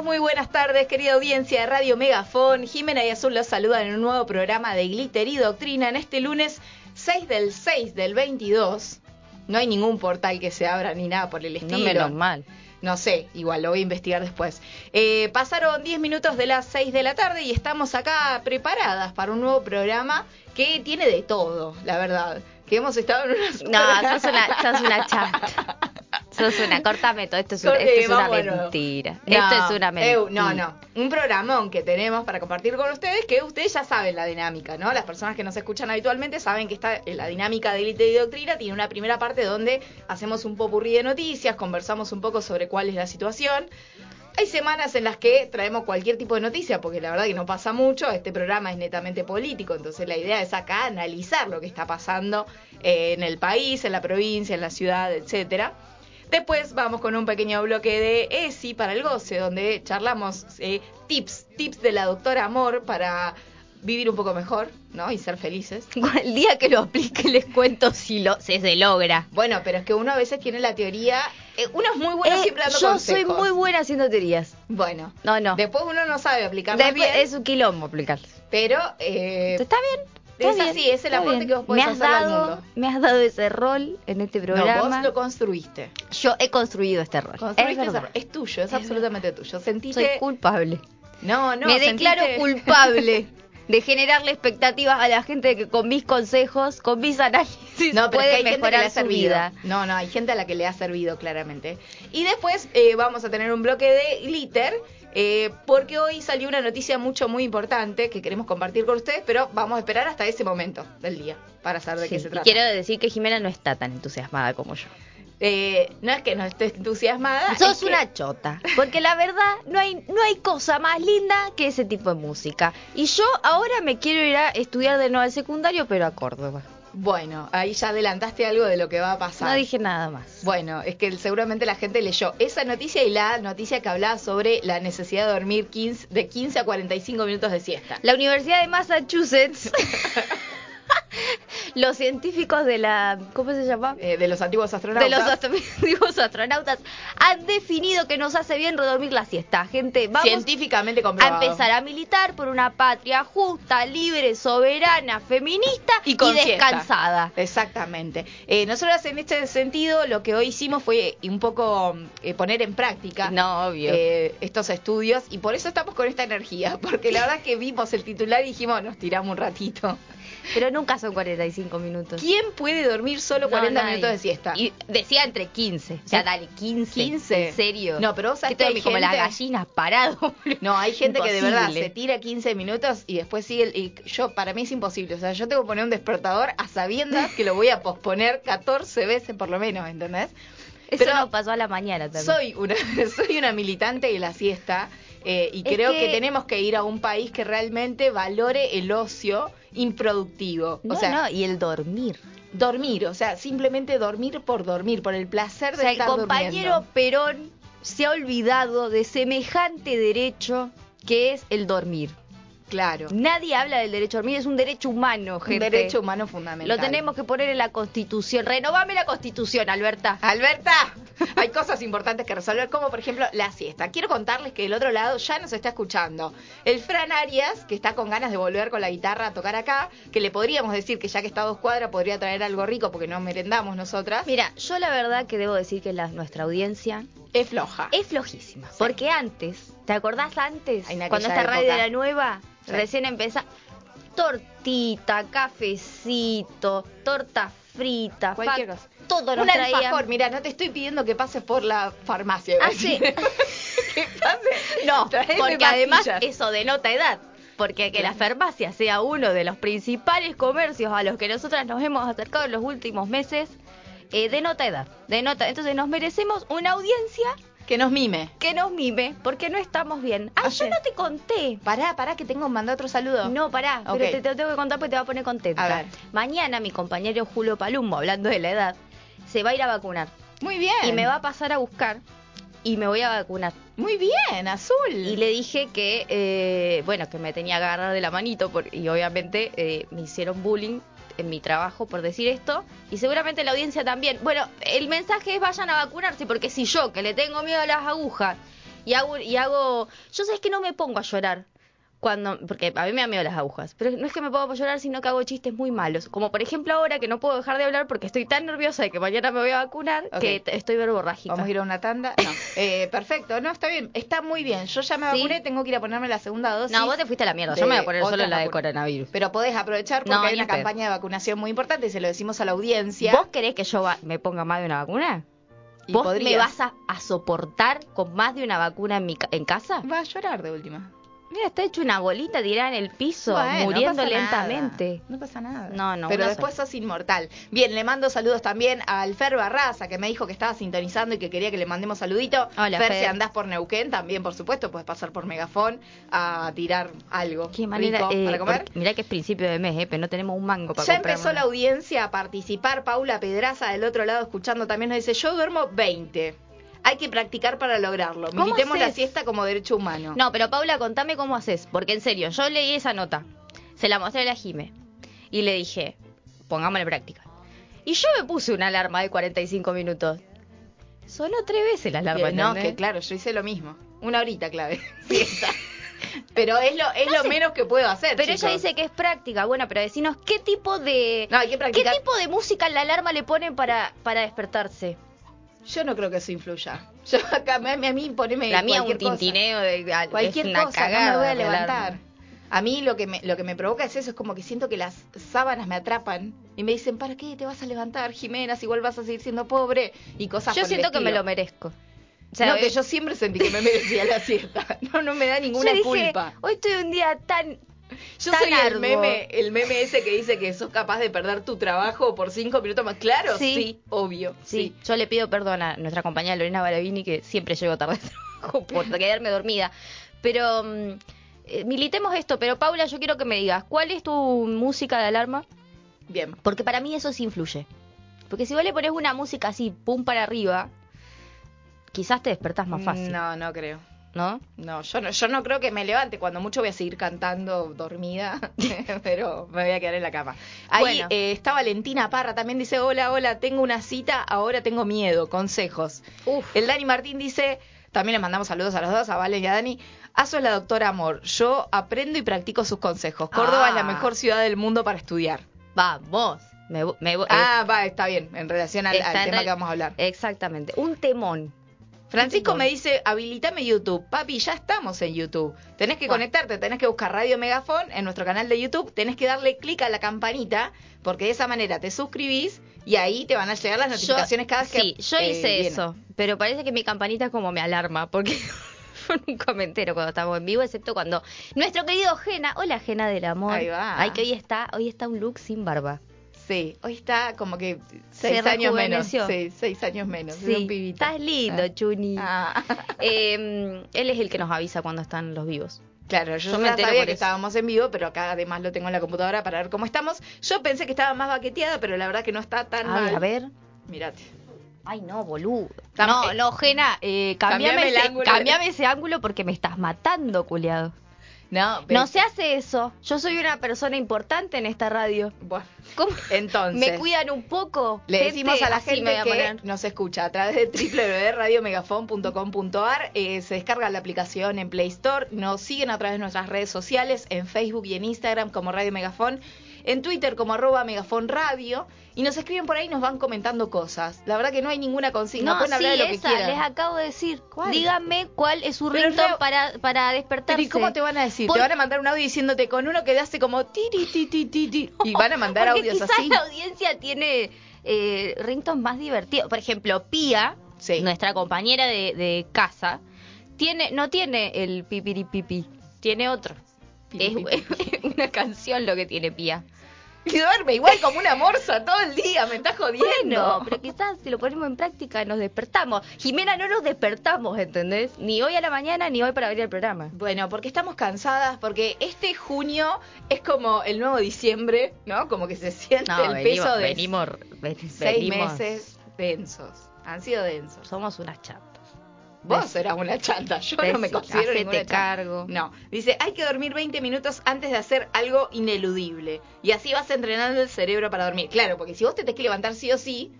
estamos. Muy buenas tardes, querida audiencia de Radio Megafón. Jimena y Azul los saludan en un nuevo programa de Glitter y Doctrina en este lunes 6 del 6 del 22. No hay ningún portal que se abra ni nada por el estilo. No menos mal. No sé, igual lo voy a investigar después. Eh, pasaron 10 minutos de las 6 de la tarde y estamos acá preparadas para un nuevo programa que tiene de todo, la verdad. Que hemos estado en una... No, sos una, sos una una, cortame todo, esto es, una- Corte, esto es una mentira. No, esto es una mentira. eu, no, no. Un programón que tenemos para compartir con ustedes, que ustedes ya saben la dinámica, ¿no? Las personas que nos escuchan habitualmente saben que está la dinámica de Elite y Doctrina tiene una primera parte donde hacemos un popurrí de noticias, conversamos un poco sobre cuál es la situación. Hay semanas en las que traemos cualquier tipo de noticia, porque la verdad que no pasa mucho, este programa es netamente político, entonces la idea es acá analizar lo que está pasando eh, en el país, en la provincia, en la ciudad, etcétera. Después vamos con un pequeño bloque de ESI para el goce, donde charlamos eh, tips, tips de la doctora Amor para vivir un poco mejor, ¿no? Y ser felices. El día que lo aplique les cuento si, lo, si se logra. Bueno, pero es que uno a veces tiene la teoría, eh, uno es muy bueno Eh, siempre dando yo consejos. soy muy buena haciendo teorías. Bueno, No, no. después uno no sabe aplicarlas Después bien, es un quilombo aplicarlas. pero eh, Está bien. Está es bien, así, es el aporte bien. que vos podés me has al dado, mundo. Me has dado ese rol en este no, programa. vos lo construiste. Yo he construido este rol. Construiste es, verdad. es tuyo, es absolutamente tuyo. Sentiste... Soy culpable. No, no, me sentiste- declaro culpable de generarle expectativas a la gente de que con mis consejos, con mis análisis, No, pero es que puede hay gente que le mejorar ha su servido. vida. No, no, hay gente a la que le ha servido claramente. Y después eh, vamos a tener un bloque de glitter. Eh, porque hoy salió una noticia mucho, muy importante que queremos compartir con ustedes, pero vamos a esperar hasta ese momento del día para saber de Sí, qué se y trata. quiero decir que Jimena no está tan entusiasmada como yo. Eh, no es que no estés entusiasmada. Sos es que- una chota, porque la verdad no hay no hay cosa más linda que ese tipo de música. Y yo ahora me quiero ir a estudiar de nuevo al secundario, pero a Córdoba. Bueno, ahí ya adelantaste algo de lo que va a pasar. No dije nada más. Bueno, es que seguramente la gente leyó esa noticia y la noticia que hablaba sobre la necesidad de dormir 15, de 15 a 45 minutos de siesta. La Universidad de Massachusetts, los científicos de la ¿cómo se llama? Eh, de los antiguos astronautas. de los astronautas, astronautas han definido que nos hace bien dormir la siesta. Gente, vamos científicamente a comprobado. empezar a militar por una patria justa, libre, soberana, feminista y, descansada. Exactamente. Eh, nosotros en este sentido lo que hoy hicimos fue un poco eh, poner en práctica No, obvio. eh, estos estudios y por eso estamos con esta energía, porque la verdad que vimos el titular y dijimos, nos tiramos un ratito. Pero nunca son 45 minutos. ¿Quién puede dormir solo No, 40 nadie. minutos de siesta? Y decía entre 15. O sea, dale, 15. 15. ¿En serio? No, pero vos sabés Que hay como las gente- gallinas parado. No, hay gente que de verdad se tira 15 minutos y después sigue. y yo, para mí es imposible. O sea, yo tengo que poner un despertador a sabiendas que lo voy a posponer 14 veces por lo menos, ¿entendés? Eso Pero nos pasó a la mañana también. Soy una, soy una militante de la siesta eh, y Es creo que... que- tenemos que ir a un país que realmente valore el ocio improductivo. No, o sea, no, y el dormir. dormir, o sea, simplemente dormir por dormir, por el placer O de sea, el compañero durmiendo. Perón se ha olvidado de semejante derecho que es el dormir. Claro. Nadie habla del derecho a dormir, es un derecho humano, Un gente. derecho humano fundamental. Lo tenemos que poner en la Constitución. Renovame la Constitución, Alberta. Alberta, hay cosas importantes que resolver, como por ejemplo la siesta. Quiero contarles que del otro lado ya nos está escuchando el Fran Arias, que está con ganas de volver con la guitarra a tocar acá, que le podríamos decir que ya que está a dos cuadras podría traer algo rico porque no merendamos nosotras. Mira, yo la verdad que debo decir que la, nuestra audiencia Es floja. es flojísima. Porque antes, ¿te acordás antes? Cuando esta radio época. era nueva, Sí. recién empezaba. Tortita, cafecito, torta frita, Cualquier cosa. todo nos Un traían. alfajor, mira, no te estoy pidiendo que pases por la farmacia. Ah, sí. que pases. No, Traeme porque además eso denota edad. Porque que la farmacia sea uno de los principales comercios a los que nosotras nos hemos acercado en los últimos meses, eh, denota edad. Denota. Entonces nos merecemos una audiencia Que nos mime. que nos mime, porque no estamos bien. Ah, yo no te conté. Pará, pará, que tengo que mandar otro saludo. No, pará, pero te, te lo tengo que contar porque te va a poner contenta. A ver. Mañana mi compañero Julio Palumbo, hablando de la edad, se va a ir a vacunar. Muy bien. Y me va a pasar a buscar y me voy a vacunar. Muy bien, azul. Y le dije que, eh, bueno, que me tenía que agarrar de la manito por- y obviamente eh, me hicieron bullying en mi trabajo por decir esto y seguramente la audiencia también. Bueno, el mensaje es vayan a vacunarse porque si yo que le tengo miedo a las agujas y hago y hago yo sé que no me pongo a llorar cuando porque a mí me da miedo las agujas, pero no es que me a llorar, sino que hago chistes muy malos, como por ejemplo ahora que no puedo dejar de hablar porque estoy tan nerviosa de que mañana me voy a vacunar que estoy verborrágica. Vamos a ir a una tanda. No. Eh, perfecto, no, está bien. Está muy bien. Yo ya me Sí. vacuné, tengo que ir a ponerme la segunda dosis. No, vos te fuiste a la mierda, yo me voy a poner solo la de coronavirus. Pero podés aprovechar porque No, hay una campaña de vacunación muy importante y se lo decimos a la audiencia. ¿Vos querés que yo me ponga más de una vacuna? ¿Vos me vas a, a soportar con más de una vacuna en, mi, ca- en casa? Va a llorar de última. Mira, está hecho una bolita tirada en el piso, Bueno, muriendo no lentamente. nada, No pasa nada. No, no, Pero después sos inmortal. Bien, le mando saludos también a Alfer Barraza, que me dijo que estaba sintonizando y que quería que le mandemos saludito. Hola, Fer, Fer. si andás por Neuquén, también, por supuesto, puedes pasar por Megafón a tirar algo Qué manera, rico eh, para comer. mirá que es principio de mes, eh, pero no tenemos un mango para Ya comprar empezó la audiencia a participar. Paula Pedraza del otro lado escuchando también nos dice, yo duermo 20. Hay que practicar para lograrlo. ¿Cómo Militemos la siesta como derecho humano. No, pero Paula, contame cómo haces, porque en serio, yo leí esa nota, se la mostré a la Jime y le dije, pongámosla en práctica. Y yo me puse una alarma de 45 minutos. Sonó tres veces la alarma, Que no, que claro, yo hice lo mismo. Una horita clave. Siesta. Pero es lo, es lo menos que puedo hacer. Pero ella dice que es práctica. Bueno, pero decinos qué tipo de No, hay que qué tipo de música la alarma le ponen para para despertarse. Yo no creo que eso influya. Yo acá, a mí, a mí poneme la mía un cosa. tintineo de Cualquier es una cosa, cagada no me voy a levantar. A mí lo que me lo que me provoca es eso, es como que siento que las sábanas me atrapan y me dicen, ¿para qué te vas a levantar, Jimena? Si igual vas a seguir siendo pobre y cosas Yo por el siento que me lo merezco. O sea, no, que eh, yo siempre sentí que me merecía la siesta. No, no me da ninguna yo dije, culpa. Hoy estoy un día tan Yo soy el meme, el meme ese que dice que sos capaz de perder tu trabajo por cinco minutos más. Claro, sí, Sí. obvio. Sí, yo le pido perdón a nuestra compañera Lorena Baravini que siempre llego tarde al trabajo por quedarme dormida. Pero mm, eh, militemos esto, pero Paula, yo quiero que me digas, ¿cuál es tu música de alarma? Bien. Porque para mí eso sí influye. Porque si vos le pones una música así, pum para arriba, quizás te despertás más fácil, No, no creo. ¿No? No, yo no, yo no creo que me levante. Cuando mucho voy a seguir cantando dormida, pero me voy a quedar en la cama. Ahí Bueno. eh, está Valentina Parra, también dice, hola, hola, tengo una cita, ahora tengo miedo, consejos. Uf. El Dani Martín dice, también le mandamos saludos a los dos, a Vale y a Dani. Aso es la doctora Amor, yo aprendo y practico sus consejos. Córdoba Ah. es la mejor ciudad del mundo para estudiar. Vamos. Me, me Ah, va, está bien, en relación al, tema que vamos a hablar. Exactamente. Un temón. Francisco me dice, habilitame YouTube. Papi, ya estamos en YouTube. Tenés que conectarte, tenés que buscar Radio Megafón en nuestro canal de YouTube, tenés que darle clic a la campanita, porque de esa manera te suscribís y ahí te van a llegar las notificaciones cada vez que Sí, yo eh, hice viene. eso, pero parece que mi campanita como me alarma, porque nunca me entero cuando estamos en vivo, excepto cuando nuestro querido Jena, hola Jena del amor, Ahí va. ay que hoy está, hoy está un look sin barba, Sí, hoy está como que Se seis años menos. Sí, seis años menos. es sí, un pibito. estás lindo, Ah. Chuni. Ah. Eh, él es el que nos avisa cuando están los vivos. Claro, yo, Yo me sabía que eso. estábamos en vivo, pero acá además lo tengo en la computadora para ver cómo estamos. Yo pensé que estaba más baqueteada, pero la verdad que no está tan Ay, mal. a ver. Mirate. Ay, no, boludo. No, eh, no, Jena, eh, cambiame, cambiame ese, ángulo. cambiame ese ángulo porque me estás matando, culiado. No, No se hace eso. Yo soy una persona importante en esta radio. Bueno, ¿Cómo? entonces. ¿Me cuidan un poco? Le Gente, decimos a la gente a que nos escucha a través de www.radiomegafon.com.ar. Eh, se descarga la aplicación en Play Store. Nos siguen a través de nuestras redes sociales, en Facebook y en Instagram como Radio Megafon. En Twitter como arroba Megafon Radio. Y nos escriben por ahí y nos van comentando cosas. La verdad que no hay ninguna consigna. No, Pueden hablar sí, de lo que esa, quieran. les acabo de decir. ¿Cuál? Díganme cuál es su ringtone Leo- para, para despertarse. Pero ¿y cómo te van a decir? Por- Te van a mandar un audio diciéndote con uno que hace como ti, ti, ti, ti, ti, y van a mandar Porque audios quizás así. la audiencia tiene eh, ringtones más divertidos. Por ejemplo, Pía, Sí. nuestra compañera de, de casa, tiene no tiene el pipiripipi, tiene otro. Es una canción lo que tiene Pía. Y duerme igual como una morsa todo el día, me estás jodiendo. Bueno, pero quizás si lo ponemos en práctica nos despertamos. Jimena, no nos despertamos, ¿entendés? Ni hoy a la mañana ni hoy para abrir el programa. Bueno, porque estamos cansadas, porque este junio es como el nuevo diciembre, ¿no? Como que se siente el peso de venimos, ven- seis venimos- meses densos. Han sido densos. Somos unas chatas. Vos eras una chanta, yo no me considero ninguna chanta. cargo. No, dice, hay que dormir 20 minutos antes de hacer algo ineludible. Y así vas entrenando el cerebro para dormir. Claro, porque si vos te tenés que levantar sí o sí,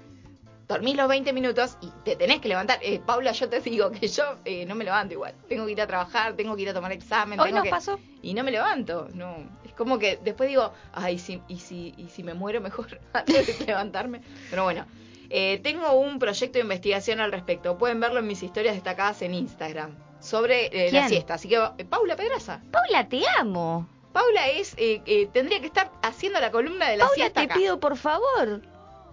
dormís los 20 minutos y te tenés que levantar. Eh, Paula, yo te digo que yo eh, no me levanto igual. Tengo que ir a trabajar, tengo que ir a tomar examen. Hoy tengo nos que- pasó. Y no me levanto, no. Es como que después digo, ay, si, y, si, y si me muero mejor antes de levantarme. Pero bueno, eh, tengo un proyecto de investigación al respecto. Pueden verlo en mis historias destacadas en Instagram sobre eh, la siesta. Así que, eh, Paula Pedraza. Paula, te amo. Paula es, eh, tendría que estar haciendo la columna de la Paula, siesta te acá. pido por favor.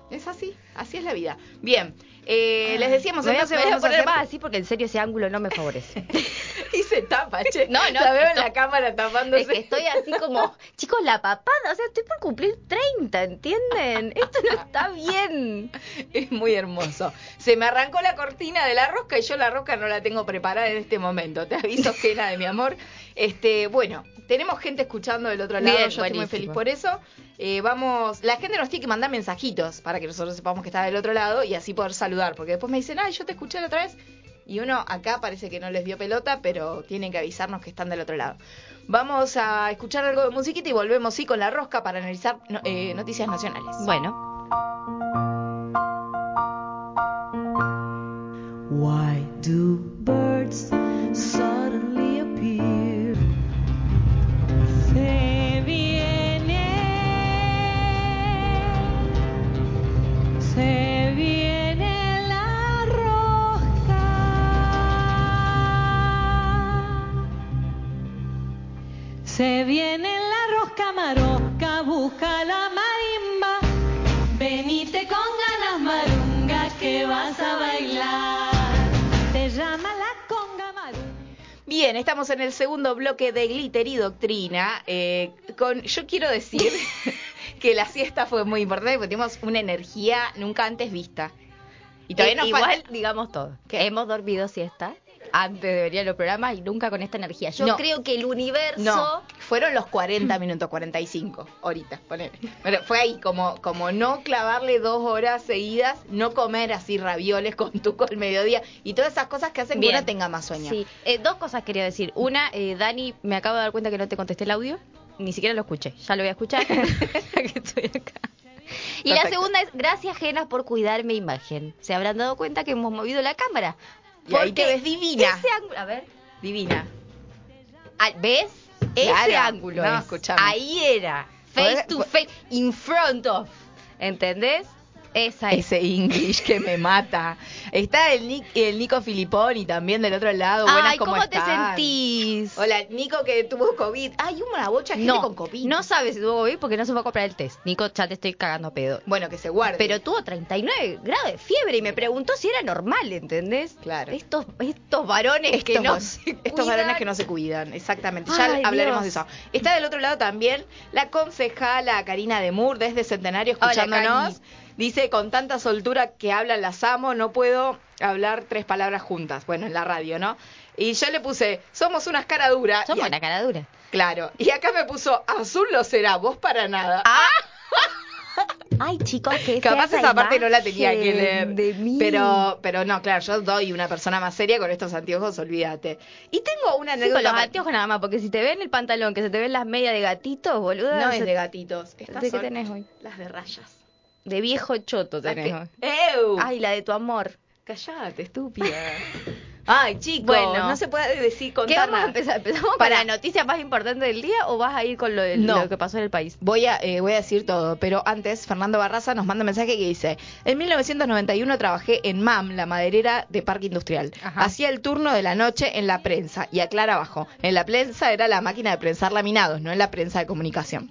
Es así, así es la vida. Bien, eh, les decíamos Me voy a- entonces me voy a poner más así porque en serio ese ángulo no me favorece. y se tapa, che. No, no, La veo en la cámara tapándose. Es que estoy así como, chicos, la papada, o sea, estoy por cumplir 30, ¿entienden? Esto no está bien. Es muy hermoso. Se me arrancó la cortina de la rosca y yo la rosca no la tengo preparada en este momento. Te aviso, Gena, de mi amor. Este, bueno, tenemos gente escuchando del otro lado. Bien, yo estoy muy feliz por eso. Eh, vamos, la gente nos tiene que mandar mensajitos para que nosotros sepamos que está del otro lado y así poder saludar. Porque después me dicen, ay, yo te escuché la otra vez. Y uno acá parece que no les dio pelota, pero tienen que avisarnos que están del otro lado. Vamos a escuchar algo de musiquita y volvemos sí con la rosca para analizar no- eh, noticias nacionales. Bueno, Why do birds suddenly Bien, estamos en el segundo bloque de Glitter y Doctrina. eh, con, yo quiero decir que la siesta fue muy importante porque tuvimos una energía nunca antes vista. Y todavía eh, nos igual digamos todo. ¿Qué? Hemos dormido siesta antes de venir a los programas y nunca con esta energía. Yo No. creo que el universo... No, fueron los 40 minutos, 45 horitas, ponele. Pero fue ahí, como, como no clavarle dos horas seguidas, no comer así ravioles con tuco al mediodía y todas esas cosas que hacen Bien. que uno tenga más sueño. Sí, eh, dos cosas quería decir. Una, eh, Dani, me acabo de dar cuenta que no te contesté el audio. Ni siquiera lo escuché. Ya lo voy a escuchar. que estoy acá. Y la segunda es, gracias, Genas, por cuidar mi imagen. Se habrán dado cuenta que hemos movido la cámara. Y ahí te Porque ves divina. Ese ángulo, a ver. Divina. Ah, ¿Ves? Ese Claro. ángulo No, es. escuchame. Ahí era. Face to face. In front of. ¿Entendés? Esa es. Ese English que me mata. Está el, el Nico Filiponi también del otro lado. Buenas, Ay, ¿cómo, te sentís? Hola, Nico que tuvo COVID. Hay una bocha de gente No, con COVID. no sabes si tuvo COVID porque no se fue a comprar el test. Nico, ya te estoy cagando a pedo. Bueno, que se guarde. Pero tuvo 39 grados de fiebre y me preguntó si era normal, ¿entendés? Claro. Estos, estos varones que estos, no va- se estos cuidan. varones que no se cuidan, exactamente. Ya Ay, hablaremos Dios. de eso. Está del otro lado también la concejala Karina de Moore desde Centenario escuchándonos. Dice, con tanta soltura que hablan las amo, no puedo hablar tres palabras juntas. Bueno, en la radio, ¿no? Y yo le puse, somos unas cara dura. Son Y- buena cara dura. Claro. Y acá me puso, azul lo será, vos para nada. Ay, chicos, que Capaz esa parte no la tenía que leer. De mí. Pero, pero no, claro, yo doy una persona más seria con estos anteojos, olvídate. Y tengo una Sí, anécdota. con los anteojos nada más, porque si te ven el pantalón, que se te ven las medias de gatito, boluda. No es de gatitos. Estas ¿De qué son tenés hoy? Las de rayas. De viejo choto tenés que-. ¡Ew! Ay, la de tu amor. Callate, estúpida. Ay, chicos, Bueno. no se puede decir contar ¿Qué vamos a empezar? ¿Empezamos con Para- la noticia más importante del día o vas a ir con lo, del- No. lo que pasó en el país? Voy a, eh, voy a decir todo, pero antes Fernando Barraza nos manda un mensaje que dice, en 1991 trabajé en MAM, la maderera de Parque Industrial. Ajá. Hacía el turno de la noche en la prensa y aclara abajo, en la prensa era la máquina de prensar laminados, no en la prensa de comunicación.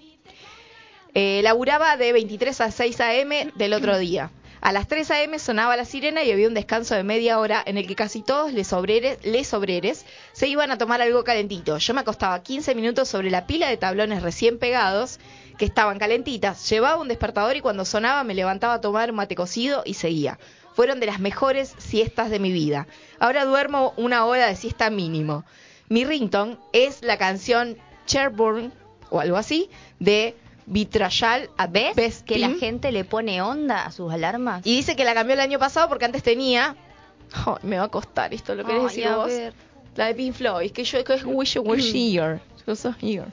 Eh, laburaba de 23 a 6 a.m. del otro día. A las 3 a.m. sonaba la sirena y había un descanso de media hora en el que casi todos les obreres, les obreres se iban a tomar algo calentito. Yo me acostaba 15 minutos sobre la pila de tablones recién pegados que estaban calentitas. Llevaba un despertador y cuando sonaba me levantaba a tomar mate cocido y seguía. Fueron de las mejores siestas de mi vida. Ahora duermo una hora de siesta mínimo. Mi ringtone es la canción Cherburn o algo así de Vitrayal a ¿Ves que la gente le pone onda a sus alarmas? Y dice que la cambió el año pasado porque antes tenía me va a costar esto, ¿lo querés Ay, decir a vos? ver. La de Pink Floyd, que yo que es Wish You Were Here. Yo soy here.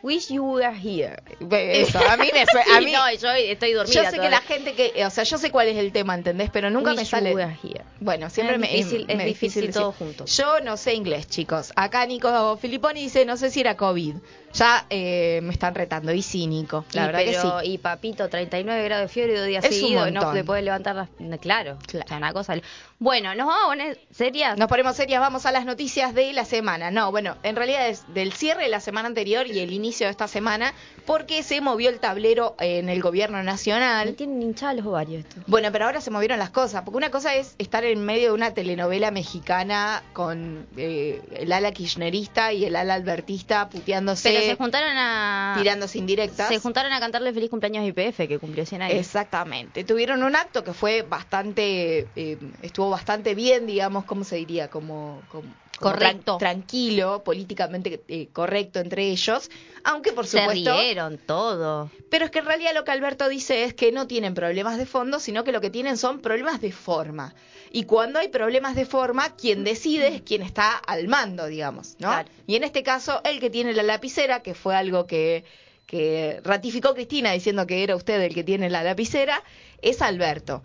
Wish you were here. Eso, a mí me. A mí, no, yo estoy dormida. yo sé que la gente que. O sea, yo sé cuál es el tema, ¿entendés? Pero nunca me Wish sale. You were here. Bueno, siempre Es me difícil- es difícil todo junto. Yo no sé inglés, chicos. Acá Nico Filipponi dice, no sé si era COVID. Ya eh, me están retando. Y sí, Nico. La y, verdad pero, que sí. y papito, 39 grados de fiebre dos días Es seguidos, no te puedes levantar las... Claro, Claro. o sea, una cosa... Bueno, nos vamos a poner serias. Nos ponemos serias, vamos a las noticias de la semana. No, bueno, en realidad es del cierre de la semana anterior y el inicio de esta semana, porque se movió el tablero en el gobierno Me nacional. tienen hinchados los ovarios esto. Bueno, pero ahora se movieron las cosas, porque una cosa es estar en medio de una telenovela mexicana con eh, el ala kirchnerista y el ala albertista puteándose, Pero se juntaron a... tirándose indirectas. Se juntaron a cantarle feliz cumpleaños a IPF, que cumplió 100 años. Exactamente. Tuvieron un acto que fue bastante, eh, estuvo bastante bien, digamos, ¿cómo se diría? Como- como Correcto. tran- tranquilo, políticamente eh, correcto entre ellos, aunque por se supuesto... rieron todo. Pero es que en realidad lo que Alberto dice es que no tienen problemas de fondo, sino que lo que tienen son problemas de forma. Y cuando hay problemas de forma, quien decide es quien está al mando, digamos, ¿no? Claro. Y en este caso, el que tiene la lapicera, que fue algo que, que ratificó Cristina diciendo que era usted el que tiene la lapicera, es Alberto.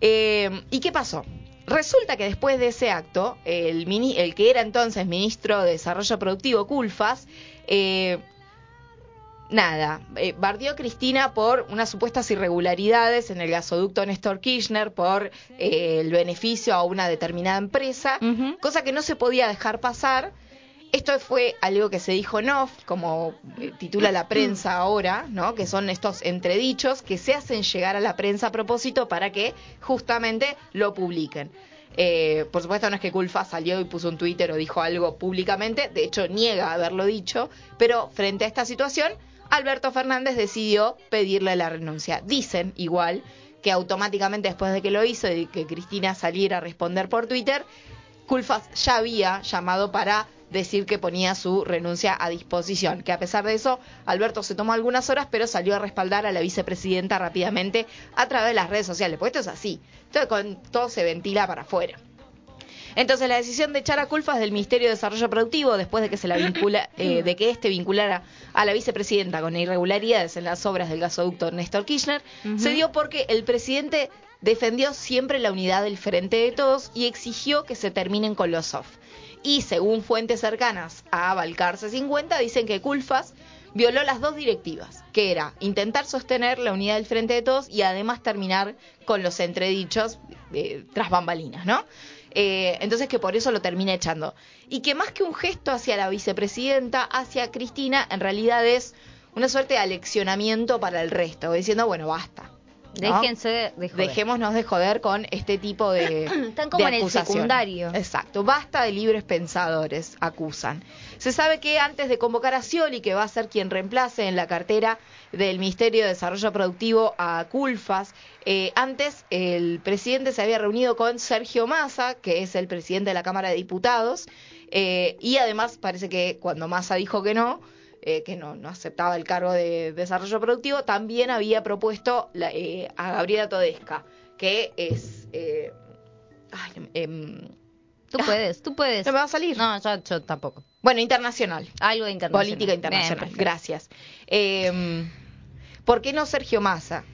Eh, ¿Y qué pasó? Resulta que después de ese acto, el, mini- el que era entonces ministro de Desarrollo Productivo, Culfas, eh, nada, eh, bardeó a Cristina por unas supuestas irregularidades en el gasoducto Néstor Kirchner por eh, el beneficio a una determinada empresa, cosa que no se podía dejar pasar. Esto fue algo que se dijo en off, como eh, titula la prensa ahora, ¿no? Que son estos entredichos que se hacen llegar a la prensa a propósito para que justamente lo publiquen. Eh, por supuesto no es que Culfa salió y puso un Twitter o dijo algo públicamente, de hecho niega haberlo dicho, pero frente a esta situación, Alberto Fernández decidió pedirle la renuncia. Dicen igual que automáticamente después de que lo hizo y que Cristina saliera a responder por Twitter, Culfas ya había llamado para decir que ponía su renuncia a disposición, que a pesar de eso, Alberto se tomó algunas horas, pero salió a respaldar a la vicepresidenta rápidamente a través de las redes sociales, porque esto es así, todo, con, todo se ventila para afuera. Entonces la decisión de echar a Culfas del Ministerio de Desarrollo Productivo después de que se la vincula, eh, de que este vinculara a la vicepresidenta con irregularidades en las obras del gasoducto Néstor Kirchner, se dio porque el presidente defendió siempre la unidad del frente de todos y exigió que se terminen con los off. Y según fuentes cercanas a Balcarce 50, dicen que Culfas violó las dos directivas, que era intentar sostener la unidad del frente de todos y además terminar con los entredichos eh, tras bambalinas, ¿no? Eh, entonces que por eso lo termina echando. Y que más que un gesto hacia la vicepresidenta, hacia Cristina, en realidad es una suerte de aleccionamiento para el resto, diciendo, bueno, basta. ¿No? Déjense de joder. Dejémonos de joder con este tipo de. Están como de en el secundario. Exacto. Basta de libres pensadores, acusan. Se sabe que antes de convocar a Scioli, que va a ser quien reemplace en la cartera del Ministerio de Desarrollo Productivo a Culfas, eh, antes el presidente se había reunido con Sergio Massa, que es el presidente de la Cámara de Diputados, eh, y además parece que cuando Massa dijo que no, eh, que no, no aceptaba el cargo de desarrollo productivo, también había propuesto la- eh, a Gabriela Todesca, que es... eh, ay, em, Tú puedes, tú puedes. no me va a salir. No, yo, yo tampoco. Bueno, internacional. Algo de internacional. Política internacional. Bien. Gracias. Eh, ¿Por qué no Sergio Massa?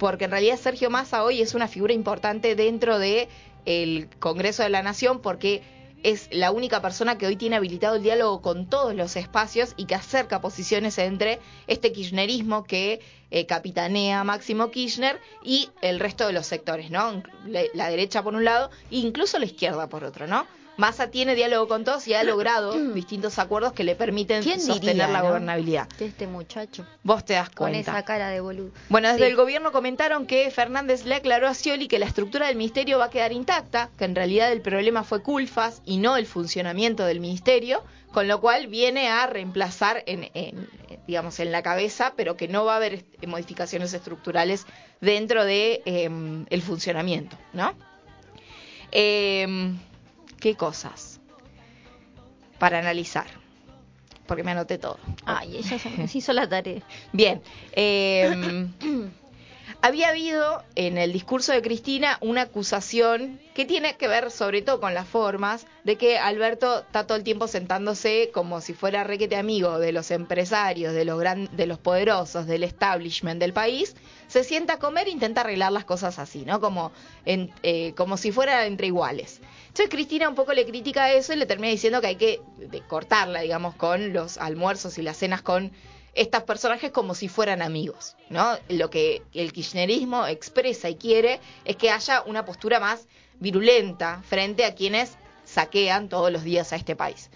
Porque en realidad Sergio Massa hoy es una figura importante dentro de el Congreso de la Nación porque es la única persona que hoy tiene habilitado el diálogo con todos los espacios y que acerca posiciones entre este kirchnerismo que eh, capitanea Máximo Kirchner y el resto de los sectores, ¿no? La, la derecha por un lado e incluso la izquierda por otro, ¿no? Massa tiene diálogo con todos y ha logrado distintos acuerdos que le permiten ¿Quién sostener diría, la no? gobernabilidad. De este muchacho. Vos te das Con cuenta. esa cara de boludo. Bueno, desde Sí. el gobierno comentaron que Fernández le aclaró a Scioli que la estructura del ministerio va a quedar intacta, que en realidad el problema fue Culfas y no el funcionamiento del ministerio, con lo cual viene a reemplazar en, en, digamos, en la cabeza, pero que no va a haber modificaciones estructurales dentro de em, el funcionamiento, ¿no? Em, ¿Qué cosas? Para analizar, porque me anoté todo. Ay, ella se se hizo la tarea. Bien. eh, había habido en el discurso de Cristina una acusación que tiene que ver sobre todo con las formas de que Alberto está todo el tiempo sentándose como si fuera requete amigo de los empresarios, de los gran, de los poderosos, del establishment del país, se sienta a comer e intenta arreglar las cosas así, ¿no? Como, en, eh, como si fuera entre iguales. Entonces Cristina un poco le critica eso y le termina diciendo que hay que cortarla, digamos, con los almuerzos y las cenas con estos personajes como si fueran amigos, ¿no? Lo que el kirchnerismo expresa y quiere es que haya una postura más virulenta frente a quienes saquean todos los días a este país.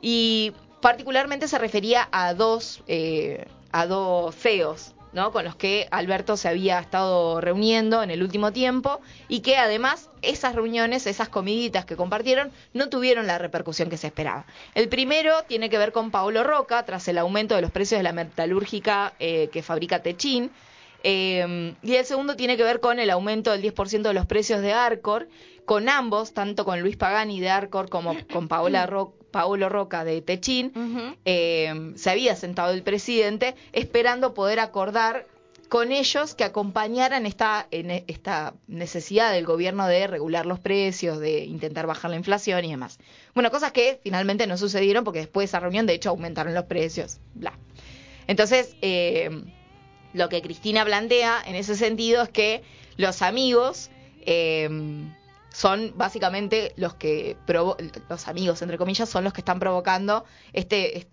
Y particularmente se refería a dos, eh, a dos CEOs ¿no? con los que Alberto se había estado reuniendo en el último tiempo y que además esas reuniones, esas comiditas que compartieron, no tuvieron la repercusión que se esperaba. El primero tiene que ver con Paolo Roca, tras el aumento de los precios de la metalúrgica eh, que fabrica Techín. Eh, y el segundo tiene que ver con el aumento del 10% de los precios de Arcor. Con ambos, tanto con Luis Pagani de Arcor como con Paola Roca, Paolo Roca de Techín, eh, se había sentado el presidente esperando poder acordar con ellos que acompañaran esta, en esta necesidad del gobierno de regular los precios, de intentar bajar la inflación y demás. Bueno, cosas que finalmente no sucedieron porque después de esa reunión, de hecho, aumentaron los precios, bla. Entonces, eh, lo que Cristina plantea en ese sentido es que los amigos eh, son básicamente los que los amigos entre comillas son los que están provocando este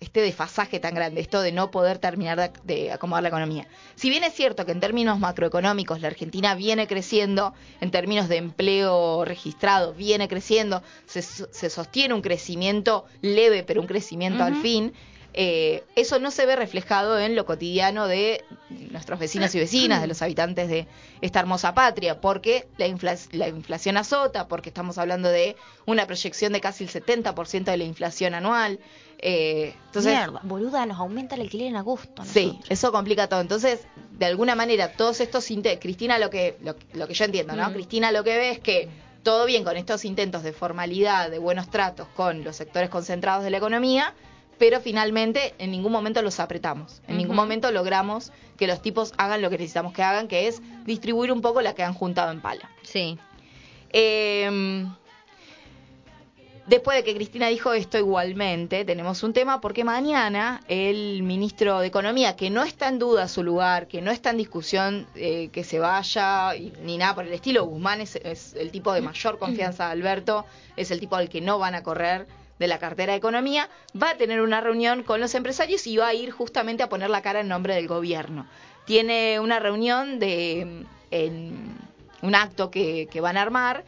este desfasaje tan grande, esto de no poder terminar de, acomodar la economía. Si bien es cierto que en términos macroeconómicos la Argentina viene creciendo, en términos de empleo registrado viene creciendo, se, sostiene un crecimiento leve, pero un crecimiento al fin, eh, eso no se ve reflejado en lo cotidiano de nuestros vecinos y vecinas, de los habitantes de esta hermosa patria, porque la, la inflación azota, porque estamos hablando de una proyección de casi el 70% de la inflación anual. Eh, entonces, Mierda, boluda, nos aumenta el alquiler en agosto. Sí, eso complica todo. Entonces, de alguna manera, todos estos intentos, Cristina lo que, lo, que yo entiendo, ¿no? Cristina lo que ve es que todo bien con estos intentos de formalidad, de buenos tratos con los sectores concentrados de la economía, pero finalmente en ningún momento los apretamos, en ningún momento logramos que los tipos hagan lo que necesitamos que hagan, que es distribuir un poco la que han juntado en pala. Sí. Em, después de que Cristina dijo esto igualmente, tenemos un tema porque mañana el ministro de Economía, que no está en duda su lugar, que no está en discusión eh, que se vaya ni nada por el estilo, Guzmán es, es el tipo de mayor confianza de Alberto, es el tipo al que no van a correr de la cartera de Economía, va a tener una reunión con los empresarios y va a ir justamente a poner la cara en nombre del gobierno. Tiene una reunión de en un acto que, van a armar.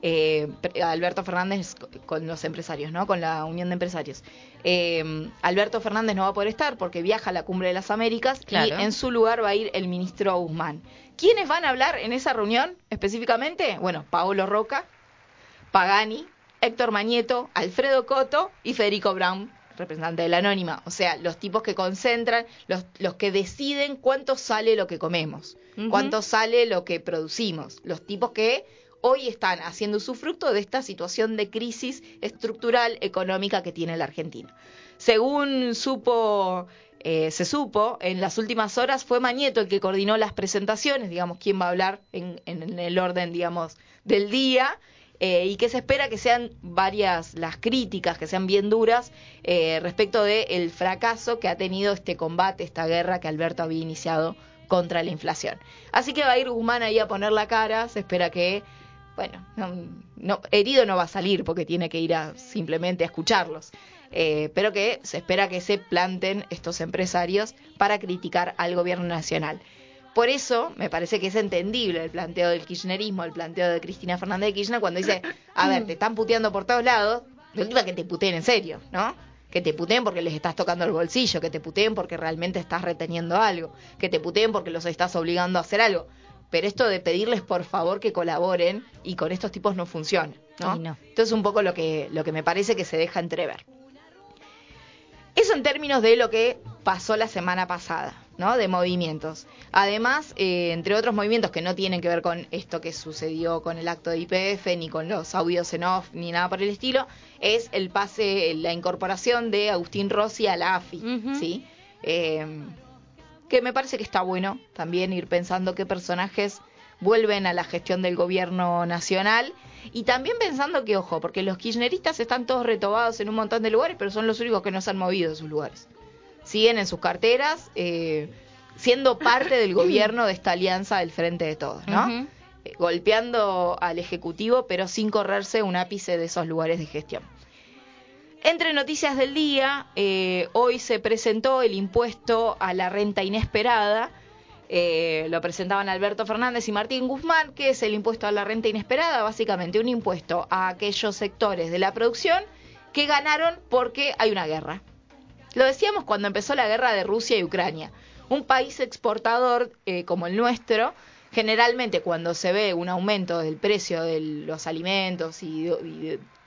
Eh, Alberto Fernández con los empresarios, ¿no? Con la Unión de Empresarios. Eh, Alberto Fernández no va a poder estar porque viaja a la Cumbre de las Américas y en su lugar va a ir el ministro Guzmán. ¿Quiénes van a hablar en esa reunión específicamente? Bueno, Paolo Roca, Pagani, Héctor Mañeto, Alfredo Coto y Federico Brown, representante de la Anónima. O sea, los tipos que concentran, los, los que deciden cuánto sale lo que comemos, cuánto sale lo que producimos. Los tipos que hoy están haciendo su fruto de esta situación de crisis estructural económica que tiene la Argentina. Según supo eh, se supo en las últimas horas fue Mañeto el que coordinó las presentaciones, digamos, quién va a hablar en, en el orden, digamos, del día. Eh, y que se espera que sean varias las críticas, que sean bien duras eh, respecto del el fracaso que ha tenido este combate, esta guerra que Alberto había iniciado contra la inflación. Así que va a ir Guzmán ahí a poner la cara, se espera que, bueno, no, herido no va a salir porque tiene que ir a, simplemente a escucharlos. Eh, pero que se espera que se planten estos empresarios para criticar al gobierno nacional. Por eso me parece que es entendible el planteo del kirchnerismo, el planteo de Cristina Fernández de Kirchner cuando dice, a ver, te están puteando por todos lados, de última que te puteen en serio, ¿no? Que te puteen porque les estás tocando el bolsillo, que te puteen porque realmente estás reteniendo algo, que te puteen porque los estás obligando a hacer algo. Pero esto de pedirles por favor que colaboren y con estos tipos no funciona, ¿no? no. Esto es un poco lo que, lo que me parece que se deja entrever. Eso en términos de lo que pasó la semana pasada, ¿no? De movimientos. Además, eh, entre otros movimientos que no tienen que ver con esto que sucedió con el acto de IPF, ni con los audios en off, ni nada por el estilo, es el pase, la incorporación de Agustín Rossi a la AFI, ¿sí? Eh, que me parece que está bueno también ir pensando qué personajes vuelven a la gestión del gobierno nacional y también pensando que, ojo, porque los kirchneristas están todos retobados en un montón de lugares, pero son los únicos que no se han movido de sus lugares. Siguen en sus carteras, eh, siendo parte del gobierno de esta alianza del Frente de Todos, ¿no? Eh, golpeando al Ejecutivo, pero sin correrse un ápice de esos lugares de gestión. Entre noticias del día, eh, hoy se presentó el impuesto a la renta inesperada. Eh, lo presentaban Alberto Fernández y Martín Guzmán, que es el impuesto a la renta inesperada, básicamente un impuesto a aquellos sectores de la producción que ganaron porque hay una guerra. Lo decíamos cuando empezó la guerra de Rusia y Ucrania. Un país exportador eh, como el nuestro, generalmente cuando se ve un aumento del precio de los alimentos y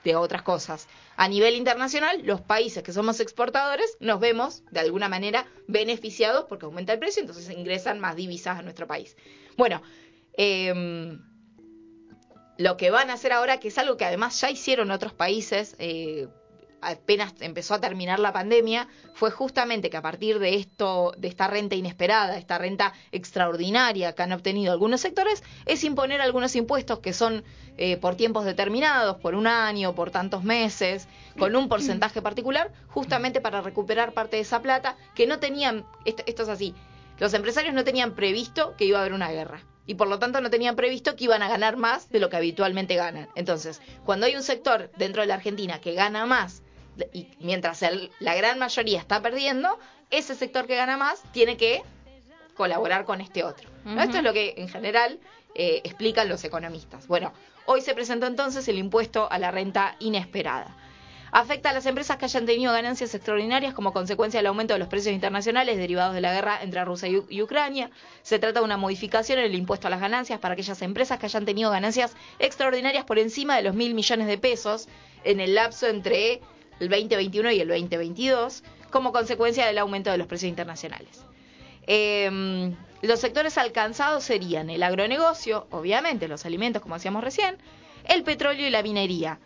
de, otras cosas a nivel internacional, los países que somos exportadores nos vemos de alguna manera beneficiados porque aumenta el precio, entonces ingresan más divisas a nuestro país. Bueno, em, lo que van a hacer ahora, que es algo que además ya hicieron otros países, eh, apenas empezó a terminar la pandemia, fue justamente que a partir de esto, de esta renta inesperada, esta renta extraordinaria que han obtenido algunos sectores, es imponer algunos impuestos que son eh, por tiempos determinados, por un año, por tantos meses, con un porcentaje particular, justamente para recuperar parte de esa plata que no tenían, esto, esto es así, los empresarios no tenían previsto que iba a haber una guerra y por lo tanto no tenían previsto que iban a ganar más de lo que habitualmente ganan. Entonces, cuando hay un sector dentro de la Argentina que gana más y mientras el- la gran mayoría está perdiendo, ese sector que gana más tiene que colaborar con este otro. Esto es lo que en general eh, explican los economistas. Bueno, hoy se presentó entonces el impuesto a la renta inesperada. Afecta a las empresas que hayan tenido ganancias extraordinarias como consecuencia del aumento de los precios internacionales derivados de la guerra entre Rusia y, y Ucrania. Se trata de una modificación en el impuesto a las ganancias para aquellas empresas que hayan tenido ganancias extraordinarias por encima de los mil millones de pesos en el lapso entre el 2021 y el 2022 como consecuencia del aumento de los precios internacionales. Eh, los sectores alcanzados serían el agronegocio, obviamente los alimentos, como decíamos recién, el petróleo y la minería.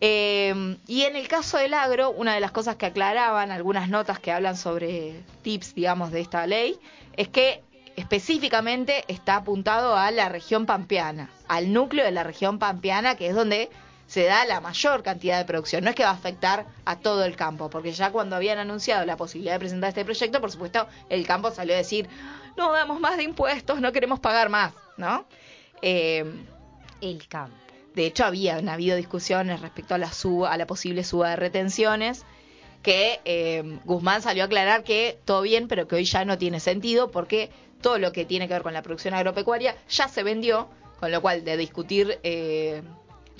Eh, y en el caso del agro, una de las cosas que aclaraban algunas notas que hablan sobre tips, digamos, de esta ley, es que específicamente está apuntado a la región pampeana, al núcleo de la región pampeana, que es donde se da la mayor cantidad de producción. No es que va a afectar a todo el campo, porque ya cuando habían anunciado la posibilidad de presentar este proyecto, por supuesto, el campo salió a decir, no damos más de impuestos, no queremos pagar más, ¿no? Eh, El campo. de hecho, habían habido discusiones respecto a la suba, a la posible suba de retenciones, que eh, Guzmán salió a aclarar que todo bien, pero que hoy ya no tiene sentido porque todo lo que tiene que ver con la producción agropecuaria ya se vendió, con lo cual de discutir eh,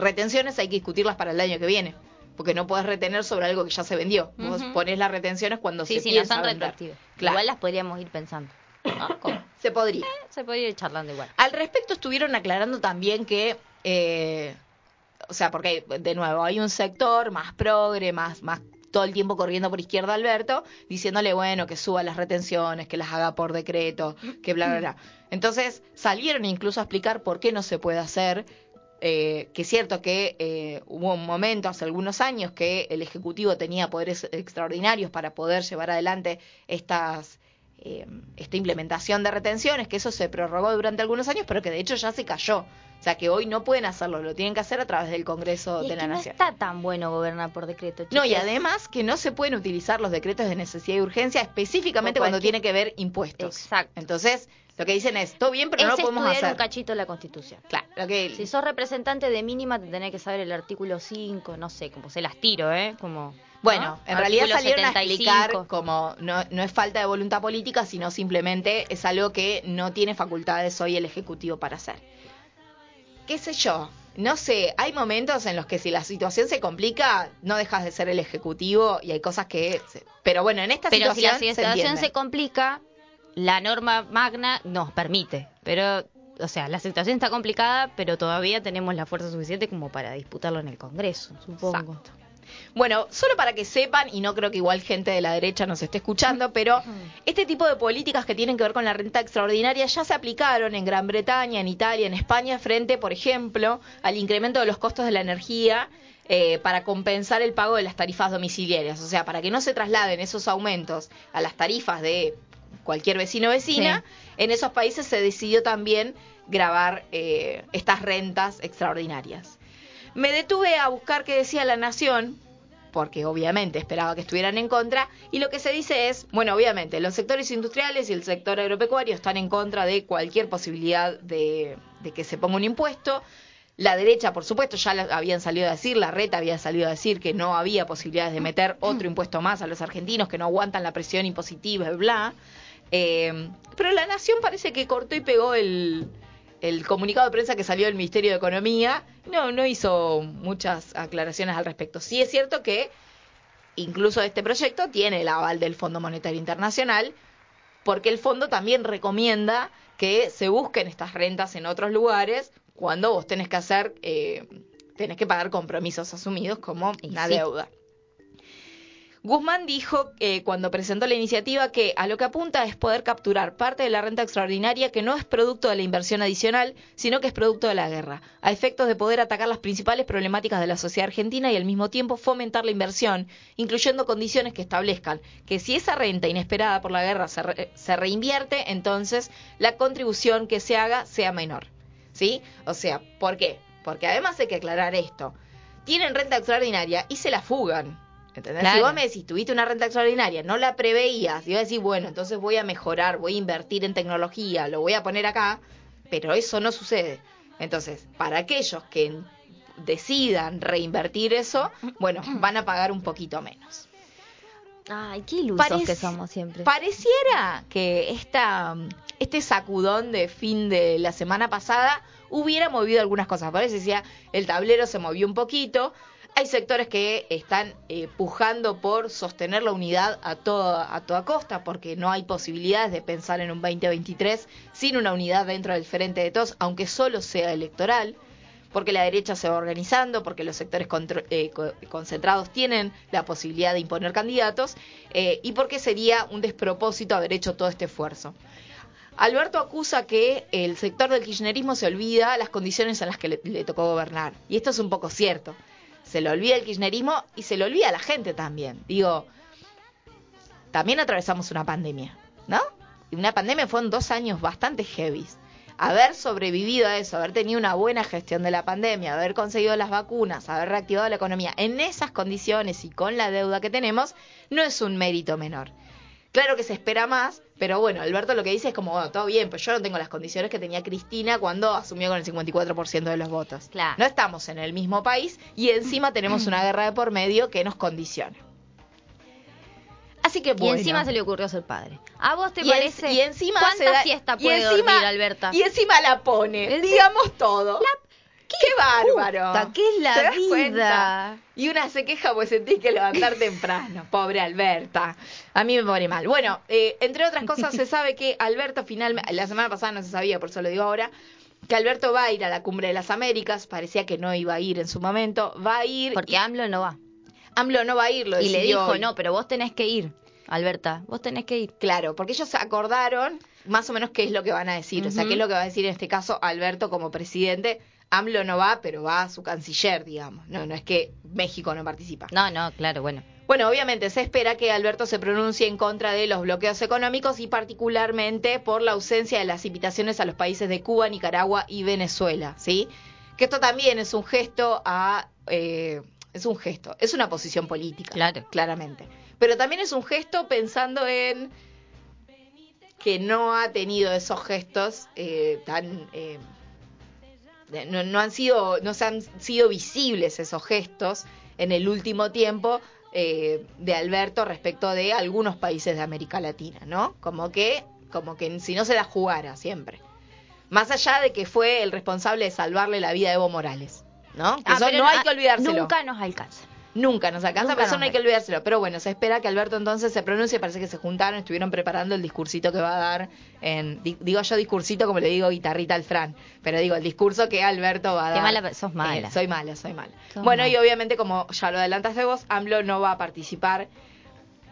retenciones hay que discutirlas para el año que viene, porque no puedes retener sobre algo que ya se vendió. Vos Ujú. ponés las retenciones cuando Sí, se sí, no piensa son retroactivas. Claro. Igual las podríamos ir pensando. ¿no? Se podría. Se podría ir charlando igual. Al respecto estuvieron aclarando también que, eh, o sea, porque de nuevo hay un sector más progre, más, más todo el tiempo corriendo por izquierda Alberto, diciéndole, bueno, que suba las retenciones, que las haga por decreto, que bla, bla, bla. Entonces salieron incluso a explicar por qué no se puede hacer. Eh, que es cierto que eh, hubo un momento hace algunos años que el Ejecutivo tenía poderes extraordinarios para poder llevar adelante estas eh, esta implementación de retenciones, que eso se prorrogó durante algunos años, pero que de hecho ya se cayó. O sea que hoy no pueden hacerlo, lo tienen que hacer a través del Congreso Y de la que no Nación. está tan bueno gobernar por decreto, No, y además que no se pueden utilizar los decretos de necesidad y urgencia específicamente cuando tiene que ver impuestos. Exacto. Entonces, lo que dicen es, todo bien, pero no lo podemos estudiar hacer. un cachito la Constitución. Claro, lo que Si sos representante de mínima, te tenés que saber el artículo 5, no sé, como se las tiro, ¿eh? Como, Bueno, ¿no? en realidad salieron a 75. explicar como no, no es falta de voluntad política, sino simplemente es algo que no tiene facultades hoy el Ejecutivo para hacer. ¿Qué sé yo? No sé, hay momentos en los que si la situación se complica, no dejas de ser el Ejecutivo y hay cosas que... Pero bueno, en esta Pero si la situación se situación se complica, la norma magna nos permite. Pero, o sea, la situación está complicada, pero todavía tenemos la fuerza suficiente como para disputarlo en el Congreso, supongo. Exacto. Bueno, solo para que sepan, y no creo que igual gente de la derecha nos esté escuchando, pero este tipo de políticas que tienen que ver con la renta extraordinaria ya se aplicaron en Gran Bretaña, en Italia, en España, frente, por ejemplo, al incremento de los costos de la energía eh, para compensar el pago de las tarifas domiciliarias. O sea, para que no se trasladen esos aumentos a las tarifas de cualquier vecino o vecina, en esos países se decidió también grabar eh, estas rentas extraordinarias. Me detuve a buscar qué decía la Nación, porque obviamente esperaba que estuvieran en contra, y lo que se dice es, bueno, obviamente, los sectores industriales y el sector agropecuario están en contra de cualquier posibilidad de, de que se ponga un impuesto. La derecha, por supuesto, ya habían salido a decir, la reta había salido a decir que no había posibilidades de meter otro impuesto más a los argentinos, que no aguantan la presión impositiva, bla. Eh, pero la Nación parece que cortó y pegó el, el comunicado de prensa que salió del Ministerio de Economía. No, no hizo muchas aclaraciones al respecto. Sí es cierto que incluso este proyecto tiene el aval del Fondo Monetario Internacional, porque el fondo también recomienda que se busquen estas rentas en otros lugares cuando vos tenés que hacer, eh, tenés que pagar compromisos asumidos como Y una sí. deuda. Guzmán dijo eh, cuando presentó la iniciativa que a lo que apunta es poder capturar parte de la renta extraordinaria que no es producto de la inversión adicional, sino que es producto de la guerra, a efectos de poder atacar las principales problemáticas de la sociedad argentina y al mismo tiempo fomentar la inversión, incluyendo condiciones que establezcan que si esa renta inesperada por la guerra se, re- se reinvierte, entonces la contribución que se haga sea menor. ¿Sí? O sea, ¿por qué? Porque además hay que aclarar esto. Tienen renta extraordinaria y se la fugan. ¿Entendés? Claro. Si vos me decís, tuviste una renta extraordinaria, no la preveías, y vas a decir, bueno, entonces voy a mejorar, voy a invertir en tecnología, lo voy a poner acá, pero eso no sucede. Entonces, para aquellos que decidan reinvertir eso, bueno, van a pagar un poquito menos. Ay, qué ilusos Parec- que somos siempre. Pareciera que esta, este sacudón de fin de la semana pasada hubiera movido algunas cosas. Por eso decía, el tablero se movió un poquito. Hay sectores que están eh, pujando por sostener la unidad a toda, a toda costa, porque no hay posibilidades de pensar en un 2023 sin una unidad dentro del frente de todos, aunque solo sea electoral porque la derecha se va organizando, porque los sectores eh, co- concentrados tienen la posibilidad de imponer candidatos eh, y porque sería un despropósito haber hecho todo este esfuerzo. Alberto acusa que el sector del kirchnerismo se olvida las condiciones en las que le tocó gobernar. Y esto es un poco cierto. Se le olvida el kirchnerismo y se le olvida a la gente también. Digo, también atravesamos una pandemia, ¿no? Y una pandemia fueron dos años bastante heavies. Haber sobrevivido a eso, haber tenido una buena gestión de la pandemia, haber conseguido las vacunas, haber reactivado la economía en esas condiciones y con la deuda que tenemos, no es un mérito menor. Claro que se espera más, pero bueno, Alberto lo que dice es como, bueno, todo bien, pero yo no tengo las condiciones que tenía Cristina cuando asumió con el 54% de los votos. Claro. No estamos en el mismo país y encima tenemos una guerra de por medio que nos condiciona. Así que Y bueno. encima se le ocurrió ser padre. ¿A vos te Y en- parece? y encima ¿Cuánta se da- siesta y puede encima- dormir, Alberta? Y encima la pone, ¿En digamos todo. ¡Qué, bárbaro! puta, qué es la ¿Te das vida? cuenta? Y una se queja pues sentís que levantar temprano. Pobre Alberta. A mí me pone mal. Bueno, eh, entre otras cosas se sabe que Alberto finalmente, la semana pasada no se sabía, por eso lo digo ahora, que Alberto va a ir a la Cumbre de las Américas, parecía que no iba a ir en su momento, va a ir, Porque AMLO no va. AMLO no va a ir, lo Y le dijo, hoy. no, pero vos tenés que ir, Alberta. Vos tenés que ir. Claro, porque ellos acordaron más o menos qué es lo que van a decir. O sea, qué es lo que va a decir en este caso Alberto como presidente. AMLO no va, pero va su canciller, digamos. No, no es que México no participa. No, no, claro, bueno. Bueno, obviamente se espera que Alberto se pronuncie en contra de los bloqueos económicos y particularmente por la ausencia de las invitaciones a los países de Cuba, Nicaragua y Venezuela, ¿sí? Que esto también es un gesto a... eh, es un gesto, es una posición política. Claro. Claramente. Pero también es un gesto pensando en que no ha tenido esos gestos eh, tan... eh, no, no han sido, no se han sido visibles esos gestos en el último tiempo eh, de Alberto respecto de algunos países de América Latina, ¿no? Como que, como que si no se la jugara siempre. Más allá de que fue el responsable de salvarle la vida a Evo Morales, ¿no? Que Ah, eso pero no hay que olvidárselo. Nunca nos alcanza. Nunca nos alcanza, pero eso no hay que olvidárselo. Pero bueno, se espera que Alberto entonces se pronuncie. Parece que se juntaron, estuvieron preparando el discursito que va a dar. En, di- digo yo discursito como le digo guitarrita al Fran. Pero digo, el discurso que Alberto va a Qué dar. mala- sos mala. Eh, soy mala, soy mala. Sos bueno, y mala. obviamente, como ya lo adelantaste vos, AMLO no va a participar.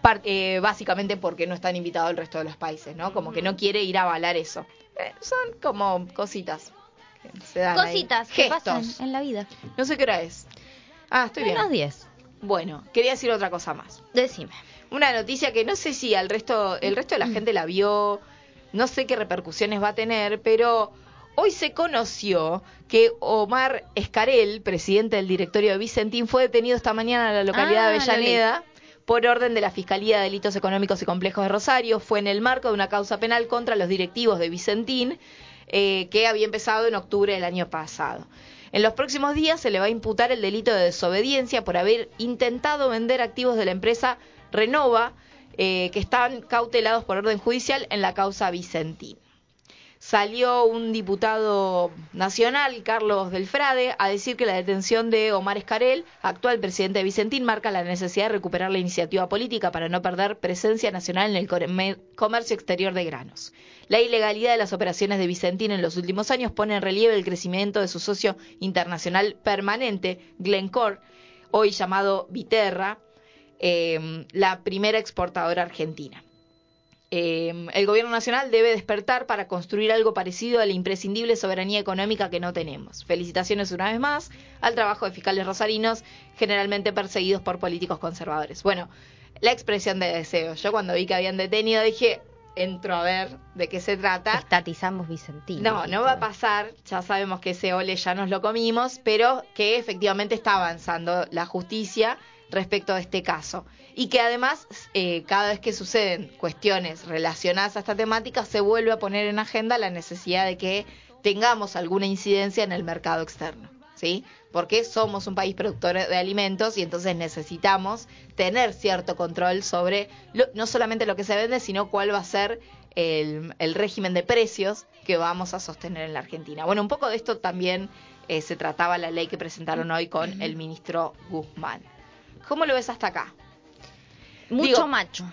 par- eh, básicamente porque no están invitados el resto de los países, ¿no? Como que no quiere ir a avalar eso. Eh, son como cositas. que se dan ahí. Cositas que Gestos. pasan en la vida. No sé qué hora es. Ah, estoy bien. Menos 10. Bueno, quería decir otra cosa más. Decime. una noticia que no sé si al resto, el resto de la gente la vio, no sé qué repercusiones va a tener, pero hoy se conoció que Omar Escarel, presidente del directorio de Vicentín, fue detenido esta mañana en la localidad Ah, de leí. Avellaneda por orden de la Fiscalía de Delitos Económicos y Complejos de Rosario. Fue en el marco de una causa penal contra los directivos de Vicentín, eh, que había empezado en octubre del año pasado. En los próximos días se le va a imputar el delito de desobediencia por haber intentado vender activos de la empresa Renova, eh, que están cautelados por orden judicial en la causa Vicentín. Salió un diputado nacional, Carlos Delfrade, a decir que la detención de Omar Escarel, actual presidente de Vicentín, marca la necesidad de recuperar la iniciativa política para no perder presencia nacional en el comercio exterior de granos. La ilegalidad de las operaciones de Vicentín en los últimos años pone en relieve el crecimiento de su socio internacional permanente, Glencore, hoy llamado Viterra, eh, la primera exportadora argentina. Eh, el gobierno nacional debe despertar para construir algo parecido a la imprescindible soberanía económica que no tenemos. Felicitaciones una vez más al trabajo de fiscales rosarinos, generalmente perseguidos por políticos conservadores. Bueno, la expresión de deseo. Yo cuando vi que habían detenido dije, entro a ver de qué se trata. Estatizamos Vicentín. No, no va a pasar, ya sabemos que ese ole ya nos lo comimos, pero que efectivamente está avanzando la justicia respecto a este caso. Y que además, eh, cada vez que suceden cuestiones relacionadas a esta temática, se vuelve a poner en agenda la necesidad de que tengamos alguna incidencia en el mercado externo. ¿Sí? Porque somos un país productor de alimentos y entonces necesitamos tener cierto control sobre lo- no solamente lo que se vende, sino cuál va a ser el, régimen de precios que vamos a sostener en la Argentina. Bueno, un poco de esto también eh, se trataba la ley que presentaron hoy con el ministro Guzmán. ¿Cómo lo ves hasta acá? Mucho Digo- macho.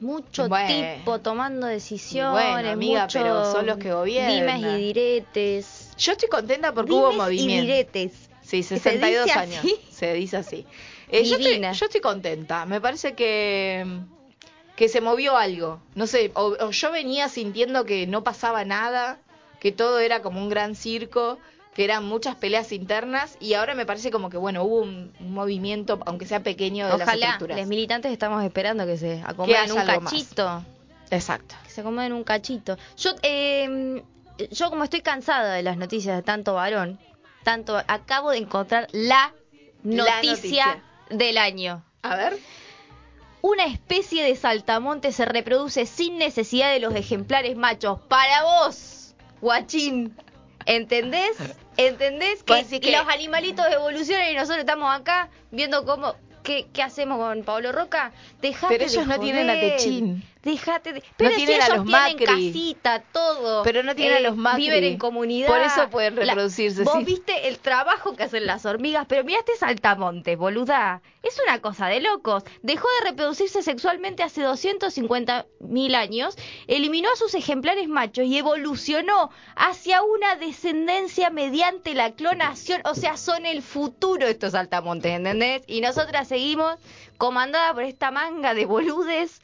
Mucho Bueno. tipo tomando decisiones. Bueno, amiga, mucho pero son los que gobiernan. Dimes y diretes. Yo estoy contenta porque Dimes hubo y movimiento. diretes. Sí, ¿Se 62 dice años. así? Se dice así. Eh, yo, estoy, yo estoy contenta. Me parece que, que se movió algo. No sé, o, o yo venía sintiendo que no pasaba nada, que todo era como un gran circo, que eran muchas peleas internas y ahora me parece como que, bueno, hubo un, un movimiento, aunque sea pequeño, de las Ojalá, estructuras. los militantes estamos esperando que se acomoden un más. cachito. Exacto. Que se acomoden un cachito. Yo, eh, yo como estoy cansada de las noticias de tanto varón, tanto acabo de encontrar la La noticia, noticia. del año. A ver. Una especie de saltamonte se reproduce sin necesidad de los ejemplares machos. Para vos, guachín. ¿Entendés? ¿Entendés? Que, que- los animalitos evolucionan y nosotros estamos acá viendo cómo... ¿Qué, qué hacemos con Pablo Roca? Dejate Pero ellos de no tienen a. Techín. Dejate de... Pero si tienen a ellos los tienen Macri. casita, todo. Pero no tienen a los Macri. Viven en comunidad. Por eso pueden La- reproducirse, Vos sí. viste el trabajo que hacen las hormigas, pero mira este saltamontes, boluda. Es una cosa de locos. Dejó de reproducirse sexualmente hace 250 mil años, eliminó a sus ejemplares machos y evolucionó hacia una descendencia mediante la clonación. O sea, son el futuro estos saltamontes, ¿entendés? Y nosotras seguimos comandada por esta manga de boludes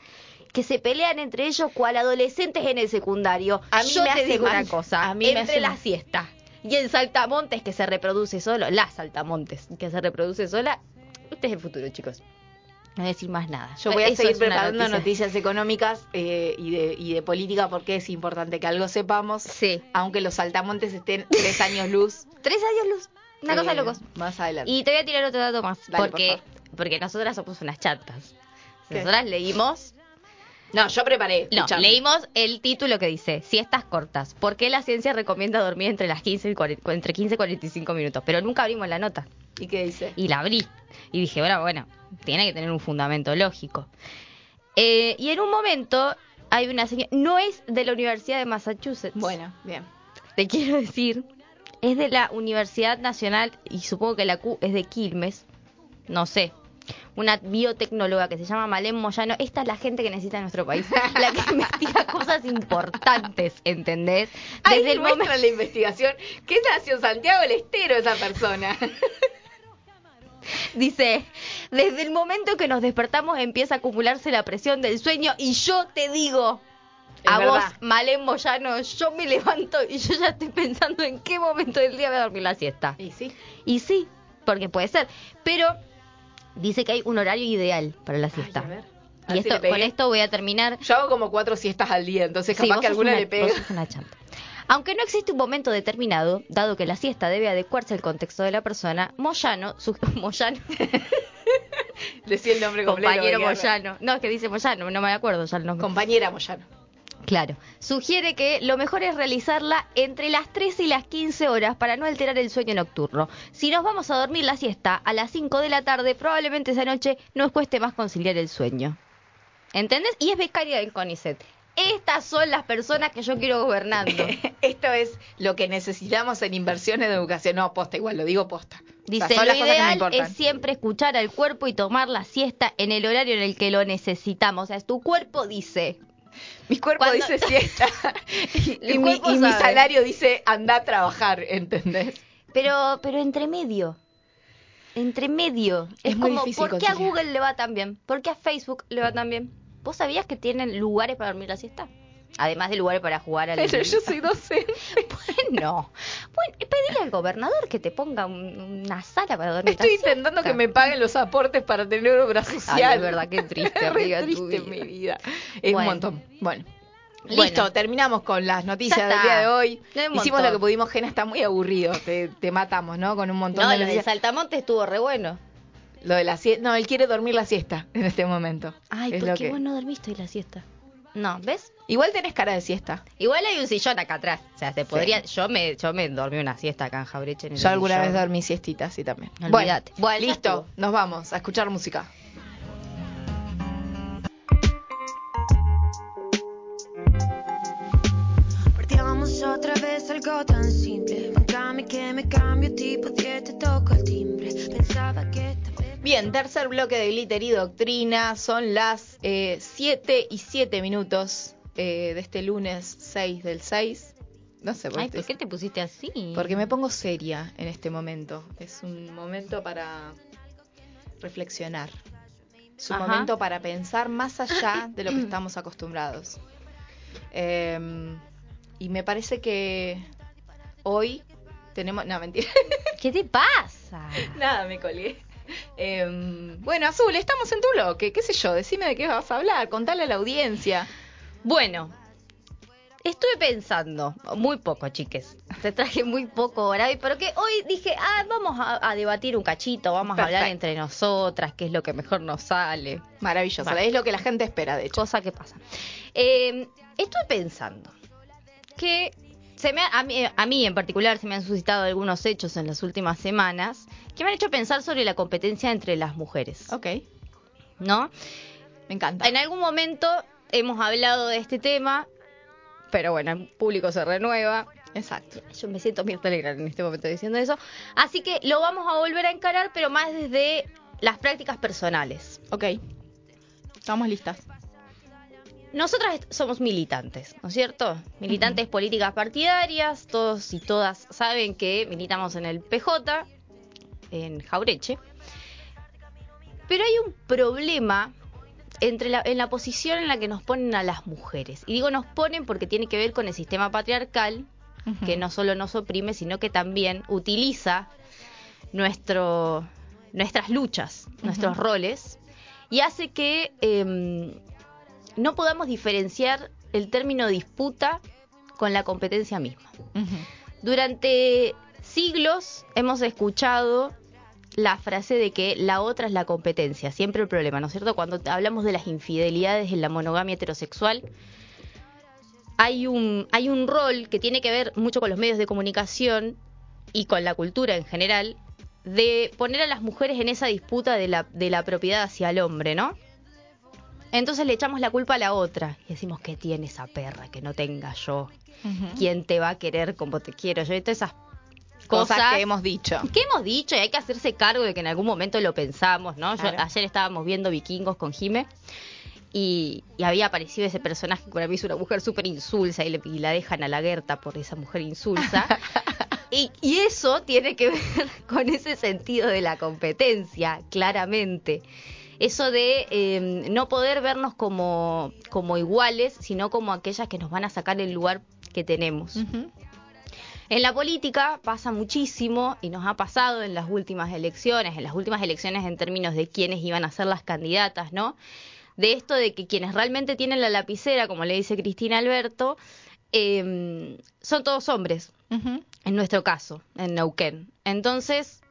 que se pelean entre ellos cual adolescentes en el secundario. A mí Yo me te hace digo una cosa, A mí me entre hace la siesta y el saltamontes que se reproduce solo, la saltamontes que se reproduce sola, este es el futuro, chicos. No voy a decir más nada. Yo voy a Eso seguir preparando noticia. noticias económicas eh, y, de, y de política porque es importante que algo sepamos, Sí. aunque los saltamontes estén tres años luz. Tres años luz. Una cosa eh, locos. Más adelante. Y te voy a tirar otro dato más. Dale, porque, por porque nosotras somos unas chatas. ¿Qué? Nosotras leímos No, yo preparé. No, escuchame. leímos el título que dice siestas cortas. ¿Por qué la ciencia recomienda dormir entre las 15 y 40 entre 15 y 45 minutos? Pero nunca abrimos la nota. ¿Y qué dice? Y la abrí. Y dije, bueno, bueno, tiene que tener un fundamento lógico. Eh, y en un momento hay una señora, no es de la Universidad de Massachusetts. Bueno, bien. Te quiero decir, es de la Universidad Nacional y supongo que la Q es de Quilmes. No sé. Una biotecnóloga que se llama Malén Moyano. Esta es la gente que necesita en nuestro país. La que investiga cosas importantes, ¿entendés? Ahí Desde el muestra momento. la investigación. ¿Qué nació Santiago del Estero esa persona? Dice, desde el momento que nos despertamos empieza a acumularse la presión del sueño y yo te digo, Es a verdad. vos, Malén Moyano, yo me levanto y yo ya estoy pensando en qué momento del día voy a dormir la siesta. y sí. Y sí, porque puede ser. Pero dice que hay un horario ideal para la siesta. Ay, a ver. A Y ver esto, con esto voy a terminar. Yo hago como cuatro siestas al día, entonces capaz que alguna una- le sos una chanta. Aunque no existe un momento determinado, dado que la siesta debe adecuarse al contexto de la persona, Moyano, su, Moyano Decí el nombre completo. compañero Moyano, no, es que dice Moyano, no me acuerdo ya el nombre. Compañera Moyano. Claro, sugiere que lo mejor es realizarla entre las 13 y las 15 horas para no alterar el sueño nocturno. Si nos vamos a dormir la siesta a las 5 de la tarde, probablemente esa noche nos cueste más conciliar el sueño. ¿Entendés? Y es becaria del CONICET. Estas son las personas que yo quiero gobernando. Esto es lo que necesitamos en inversiones de educación. No, posta, igual, lo digo posta. O sea, Dice, lo ideal es siempre escuchar al cuerpo y tomar la siesta en el horario en el que lo necesitamos. O sea, tu cuerpo dice, Mi cuerpo dice siesta y, mi, y salario dice anda a trabajar, ¿entendés? Pero, pero entre medio. Entre medio. Es Es, muy como, difícil ¿por qué a. Google le va tan bien? ¿Por qué a Facebook le va tan bien? ¿Vos sabías que tienen lugares para dormir la siesta? Además de lugares para jugar al... Pero yo soy docente. Bueno, bueno, pedile al gobernador que te ponga un- una sala para dormir Estoy intentando que me paguen los aportes para tener obra social. Ay, es verdad, qué triste, tu triste vida. mi vida. Es Bueno. un montón. Bueno. Bueno. Listo, terminamos con las noticias del día de hoy. Hicimos lo que pudimos, Gena está muy aburrido. Te, te matamos, ¿no? Con un montón No, de lo de. Saltamonte estuvo re bueno. Lo de la siesta. No, él quiere dormir la siesta en este momento. Ay, Es ¿por qué que- vos no dormiste la siesta? No, ¿ves? Igual tenés cara de siesta. Igual hay un sillón acá atrás. O sea, se podría. Yo me, yo me dormí una siesta acá en Jaureche. En el Yo alguna vez dormí siestita, sí también. Olvídate. Bueno, Bueno, listo. Nos vamos a escuchar música. Partiamo otra vez algo tan simple. Bancame que me cambio tipo 10, te toco el timbre. Pensaba que Bien, tercer bloque de Glitter y Doctrina. Son las 7 y 7 minutos eh, de este lunes 6 del 6. No sé por Ay. ¿por qué te pusiste así? Porque me pongo seria en este momento. Es un momento para reflexionar. Es un Ajá. momento para pensar más allá de lo que estamos acostumbrados. Eh, y me parece que hoy tenemos... No, mentira. ¿Qué te pasa? Nada, me colgué. Eh, bueno, Azul, estamos en tu bloque. ¿Qué sé yo? Decime de qué vas a hablar. Contale a la audiencia. Bueno, estuve pensando, muy poco, chiques. Te traje muy poco ahora, pero que hoy dije, ah, vamos a, a debatir un cachito, vamos a hablar entre nosotras, qué es lo que mejor nos sale. Maravilloso. Es lo que la gente espera, de hecho. cosa que pasa. Eh, estuve pensando que se me a, mí, a mí en particular se me han suscitado algunos hechos en las últimas semanas que me han hecho pensar sobre la competencia entre las mujeres, Ok, ¿no? me encanta. En algún momento hemos hablado de este tema, pero bueno, el público se renueva. Exacto. Yo me siento Mirta Legrand en este momento diciendo eso. Así que lo vamos a volver a encarar, pero más desde las prácticas personales. Ok. Estamos listas. Nosotras somos militantes, ¿no es cierto? Militantes políticas partidarias, todos y todas saben que militamos en el PJ, en Jaureche. Pero hay un problema entre la, en la posición en la que nos ponen a las mujeres. Y digo nos ponen porque tiene que ver con el sistema patriarcal, que no solo nos oprime, sino que también utiliza nuestro, nuestras luchas, nuestros roles, y hace que em, no podamos diferenciar el término disputa con la competencia misma. Durante siglos hemos escuchado la frase de que la otra es la competencia, siempre el problema, ¿no es cierto? Cuando hablamos de las infidelidades en la monogamia heterosexual, hay un, hay un rol que tiene que ver mucho con los medios de comunicación y con la cultura en general, de poner a las mujeres en esa disputa de la, de la propiedad hacia el hombre, ¿no? Entonces le echamos la culpa a la otra y decimos que tiene esa perra que no tenga yo. ¿Quién te va a querer como te quiero yo? Y todas esas Cosas, cosas, que hemos dicho. que hemos dicho y hay que hacerse cargo de que en algún momento lo pensamos, ¿no? Yo- ayer estábamos viendo Vikingos con Jime y, y había aparecido ese personaje que para mí es una mujer súper insulsa y, le- y la dejan a la Gerta por esa mujer insulsa. y, y eso tiene que ver con ese sentido de la competencia, claramente. Eso de eh, no poder vernos como, como iguales, sino como aquellas que nos van a sacar el lugar que tenemos. Ujú. En la política pasa muchísimo y nos ha pasado en las últimas elecciones, en las últimas elecciones en términos de quiénes iban a ser las candidatas, ¿no? de esto de que quienes realmente tienen la lapicera, como le dice Cristina Alberto, eh, son todos hombres, en nuestro caso, en Neuquén. Entonces,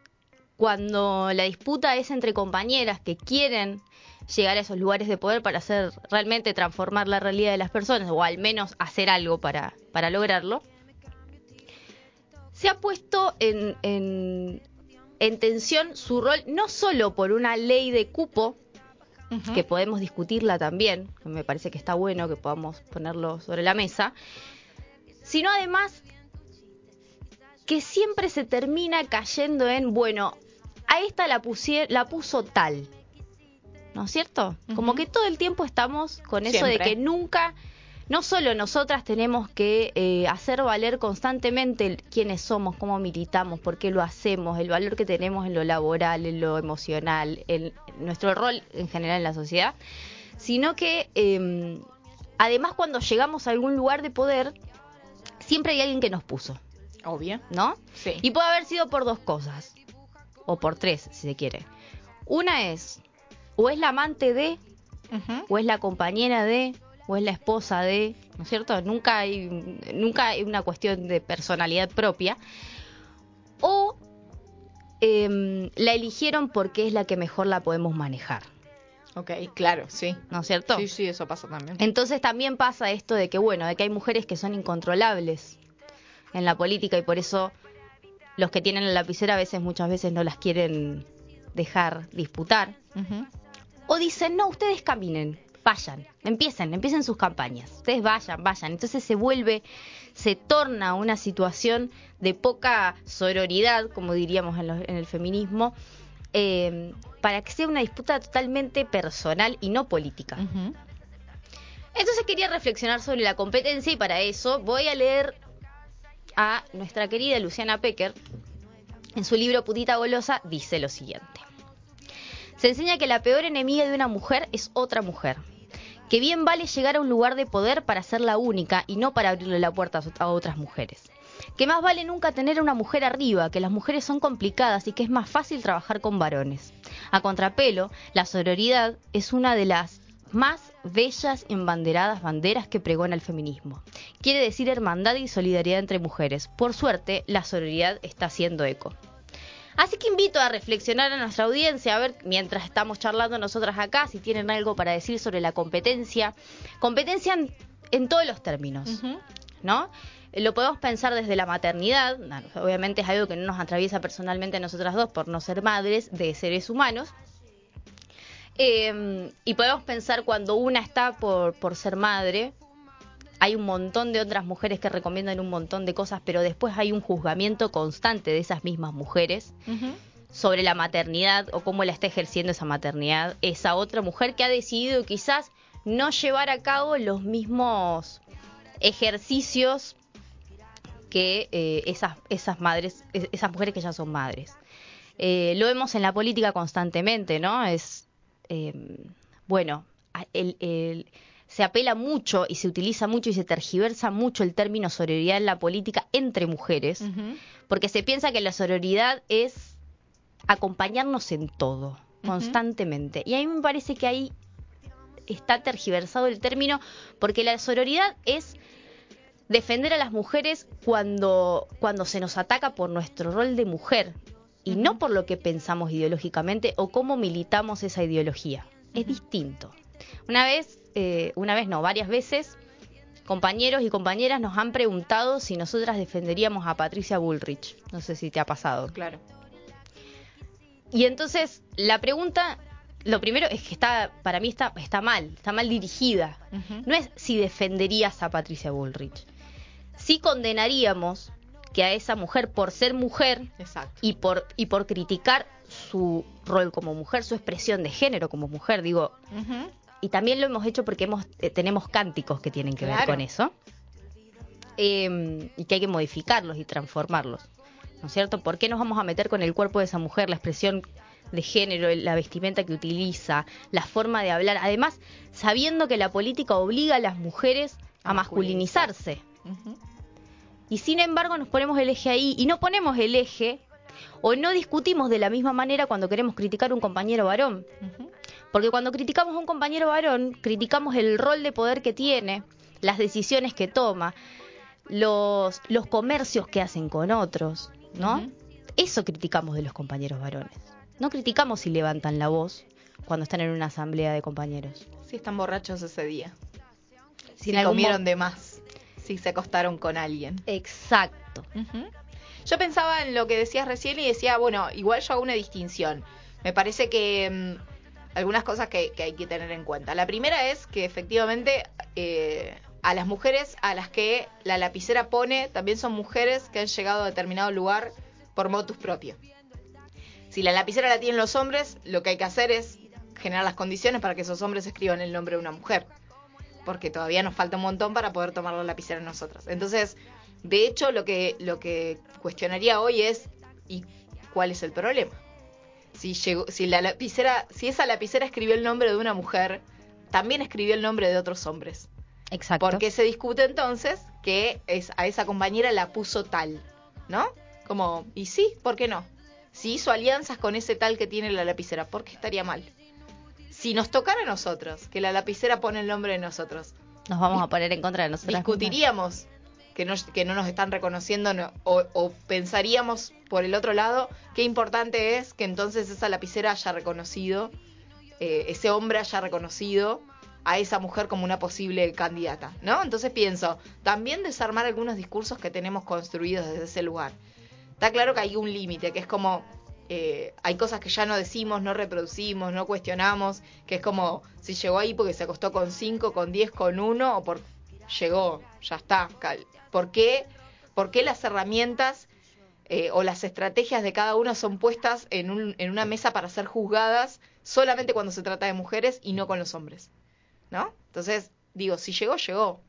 cuando la disputa es entre compañeras que quieren llegar a esos lugares de poder para hacer realmente transformar la realidad de las personas, o al menos hacer algo para, para lograrlo, se ha puesto en, en, en tensión su rol no solo por una ley de cupo, que podemos discutirla también, que me parece que está bueno que podamos ponerlo sobre la mesa, sino además que siempre se termina cayendo en, bueno, a esta la, la puso tal, ¿no es cierto? Como que todo el tiempo estamos con eso de que nunca, no solo nosotras tenemos que eh, hacer valer constantemente quiénes somos, cómo militamos, por qué lo hacemos, el valor que tenemos en lo laboral, en lo emocional, en nuestro rol en general en la sociedad, sino que eh, además cuando llegamos a algún lugar de poder, siempre hay alguien que nos puso, Obvio. ¿no? Sí. Y puede haber sido por dos cosas, o por tres, si se quiere. Una es, o es la amante de, o es la compañera de, o es la esposa de, ¿no es cierto? Nunca hay, nunca hay una cuestión de personalidad propia. O em, la eligieron porque es la que mejor la podemos manejar, Ok, claro, sí. ¿no es cierto? Sí, sí, eso pasa también. Entonces también pasa esto de que, bueno, de que hay mujeres que son incontrolables en la política y por eso los que tienen la lapicera a veces, muchas veces no las quieren dejar disputar. O dicen, no, ustedes caminen, vayan, empiecen, empiecen sus campañas. Ustedes vayan, vayan. Entonces se vuelve, se torna una situación de poca sororidad, como diríamos en, en el feminismo, eh, para que sea una disputa totalmente personal y no política. Entonces quería reflexionar sobre la competencia y para eso voy a leer a nuestra querida Luciana Pecker. En su libro Putita Golosa dice lo siguiente. Se enseña que la peor enemiga de una mujer es otra mujer. Que bien vale llegar a un lugar de poder para ser la única y no para abrirle la puerta a otras mujeres. Que más vale nunca tener a una mujer arriba, que las mujeres son complicadas y que es más fácil trabajar con varones. A contrapelo, la sororidad es una de las más bellas embanderadas banderas que pregona el feminismo. Quiere decir hermandad y solidaridad entre mujeres. Por suerte, la sororidad está haciendo eco. Así que invito a reflexionar a nuestra audiencia, a ver, mientras estamos charlando nosotras acá, si tienen algo para decir sobre la competencia. Competencia en, en todos los términos. ¿no? Lo podemos pensar desde la maternidad, obviamente es algo que no nos atraviesa personalmente a nosotras dos por no ser madres de seres humanos. Eh, y podemos pensar cuando una está por, por ser madre, hay un montón de otras mujeres que recomiendan un montón de cosas, pero después hay un juzgamiento constante de esas mismas mujeres sobre la maternidad o cómo la está ejerciendo esa maternidad esa otra mujer que ha decidido quizás no llevar a cabo los mismos ejercicios que eh, esas, esas madres, es- esas mujeres que ya son madres. Eh, lo vemos en la política constantemente, ¿no? Es, eh, bueno, el- se apela mucho y se utiliza mucho y se tergiversa mucho el término sororidad en la política entre mujeres porque se piensa que la sororidad es acompañarnos en todo, constantemente. Y a mí me parece que ahí está tergiversado el término, porque la sororidad es defender a las mujeres cuando, cuando se nos ataca por nuestro rol de mujer y no por lo que pensamos ideológicamente o cómo militamos esa ideología. Es distinto. Una vez, eh, una vez no, varias veces, compañeros y compañeras nos han preguntado si nosotras defenderíamos a Patricia Bullrich. No sé si te ha pasado. Claro. Y entonces la pregunta, lo primero es que está, para mí está, está mal, está mal dirigida. No es si defenderías a Patricia Bullrich. Sí condenaríamos que a esa mujer por ser mujer Exacto. y por, y por criticar su rol como mujer, su expresión de género como mujer, digo. Y también lo hemos hecho porque hemos, eh, tenemos cánticos que tienen que ver con eso. Eh, y que hay que modificarlos y transformarlos. ¿No es cierto? ¿Por qué nos vamos a meter con el cuerpo de esa mujer, la expresión de género, la vestimenta que utiliza, la forma de hablar? Además, sabiendo que la política obliga a las mujeres a A masculinizarse. Y sin embargo nos ponemos el eje ahí y no ponemos el eje o no discutimos de la misma manera cuando queremos criticar a un compañero varón. Porque cuando criticamos a un compañero varón, criticamos el rol de poder que tiene, las decisiones que toma, los, los comercios que hacen con otros, ¿no? Eso criticamos de los compañeros varones. No criticamos si levantan la voz cuando están en una asamblea de compañeros. Si están borrachos ese día. Si comieron de más. Si se acostaron con alguien. Exacto. Yo pensaba en lo que decías recién y decía, bueno, igual yo hago una distinción. Me parece que mm, algunas cosas que, que hay que tener en cuenta. La primera es que efectivamente eh, a las mujeres a las que la lapicera pone también son mujeres que han llegado a determinado lugar por motus propio. Si la lapicera la tienen los hombres, lo que hay que hacer es generar las condiciones para que esos hombres escriban el nombre de una mujer. Porque todavía nos falta un montón para poder tomar la lapicera nosotras. Entonces, de hecho, lo que, lo que cuestionaría hoy es ¿y cuál es el problema? Si llegó, si la lapicera, si esa lapicera escribió el nombre de una mujer, también escribió el nombre de otros hombres. Exacto. ¿Por qué se discute entonces que es, a esa compañera la puso tal? ¿No? Como, y sí, ¿por qué no? Si hizo alianzas con ese tal que tiene la lapicera, ¿por qué estaría mal? Si nos tocara a nosotros, que la lapicera pone el nombre de nosotros, Nos vamos a poner en contra de nosotros. discutiríamos que no, que no nos están reconociendo no- o, pensaríamos por el otro lado qué importante es que entonces esa lapicera haya reconocido, eh, ese hombre haya reconocido a esa mujer como una posible candidata, ¿no? Entonces pienso, también desarmar algunos discursos que tenemos construidos desde ese lugar. Está claro que hay un límite, que es como, eh, hay cosas que ya no decimos, no reproducimos, no cuestionamos, que es como, si llegó ahí porque se acostó con 5, con 10, con 1, o por llegó, ya está. cal- ¿Por qué, por qué las herramientas eh, o las estrategias de cada uno son puestas en, un- en una mesa para ser juzgadas solamente cuando se trata de mujeres y no con los hombres? ¿No? Entonces, digo, si llegó, llegó.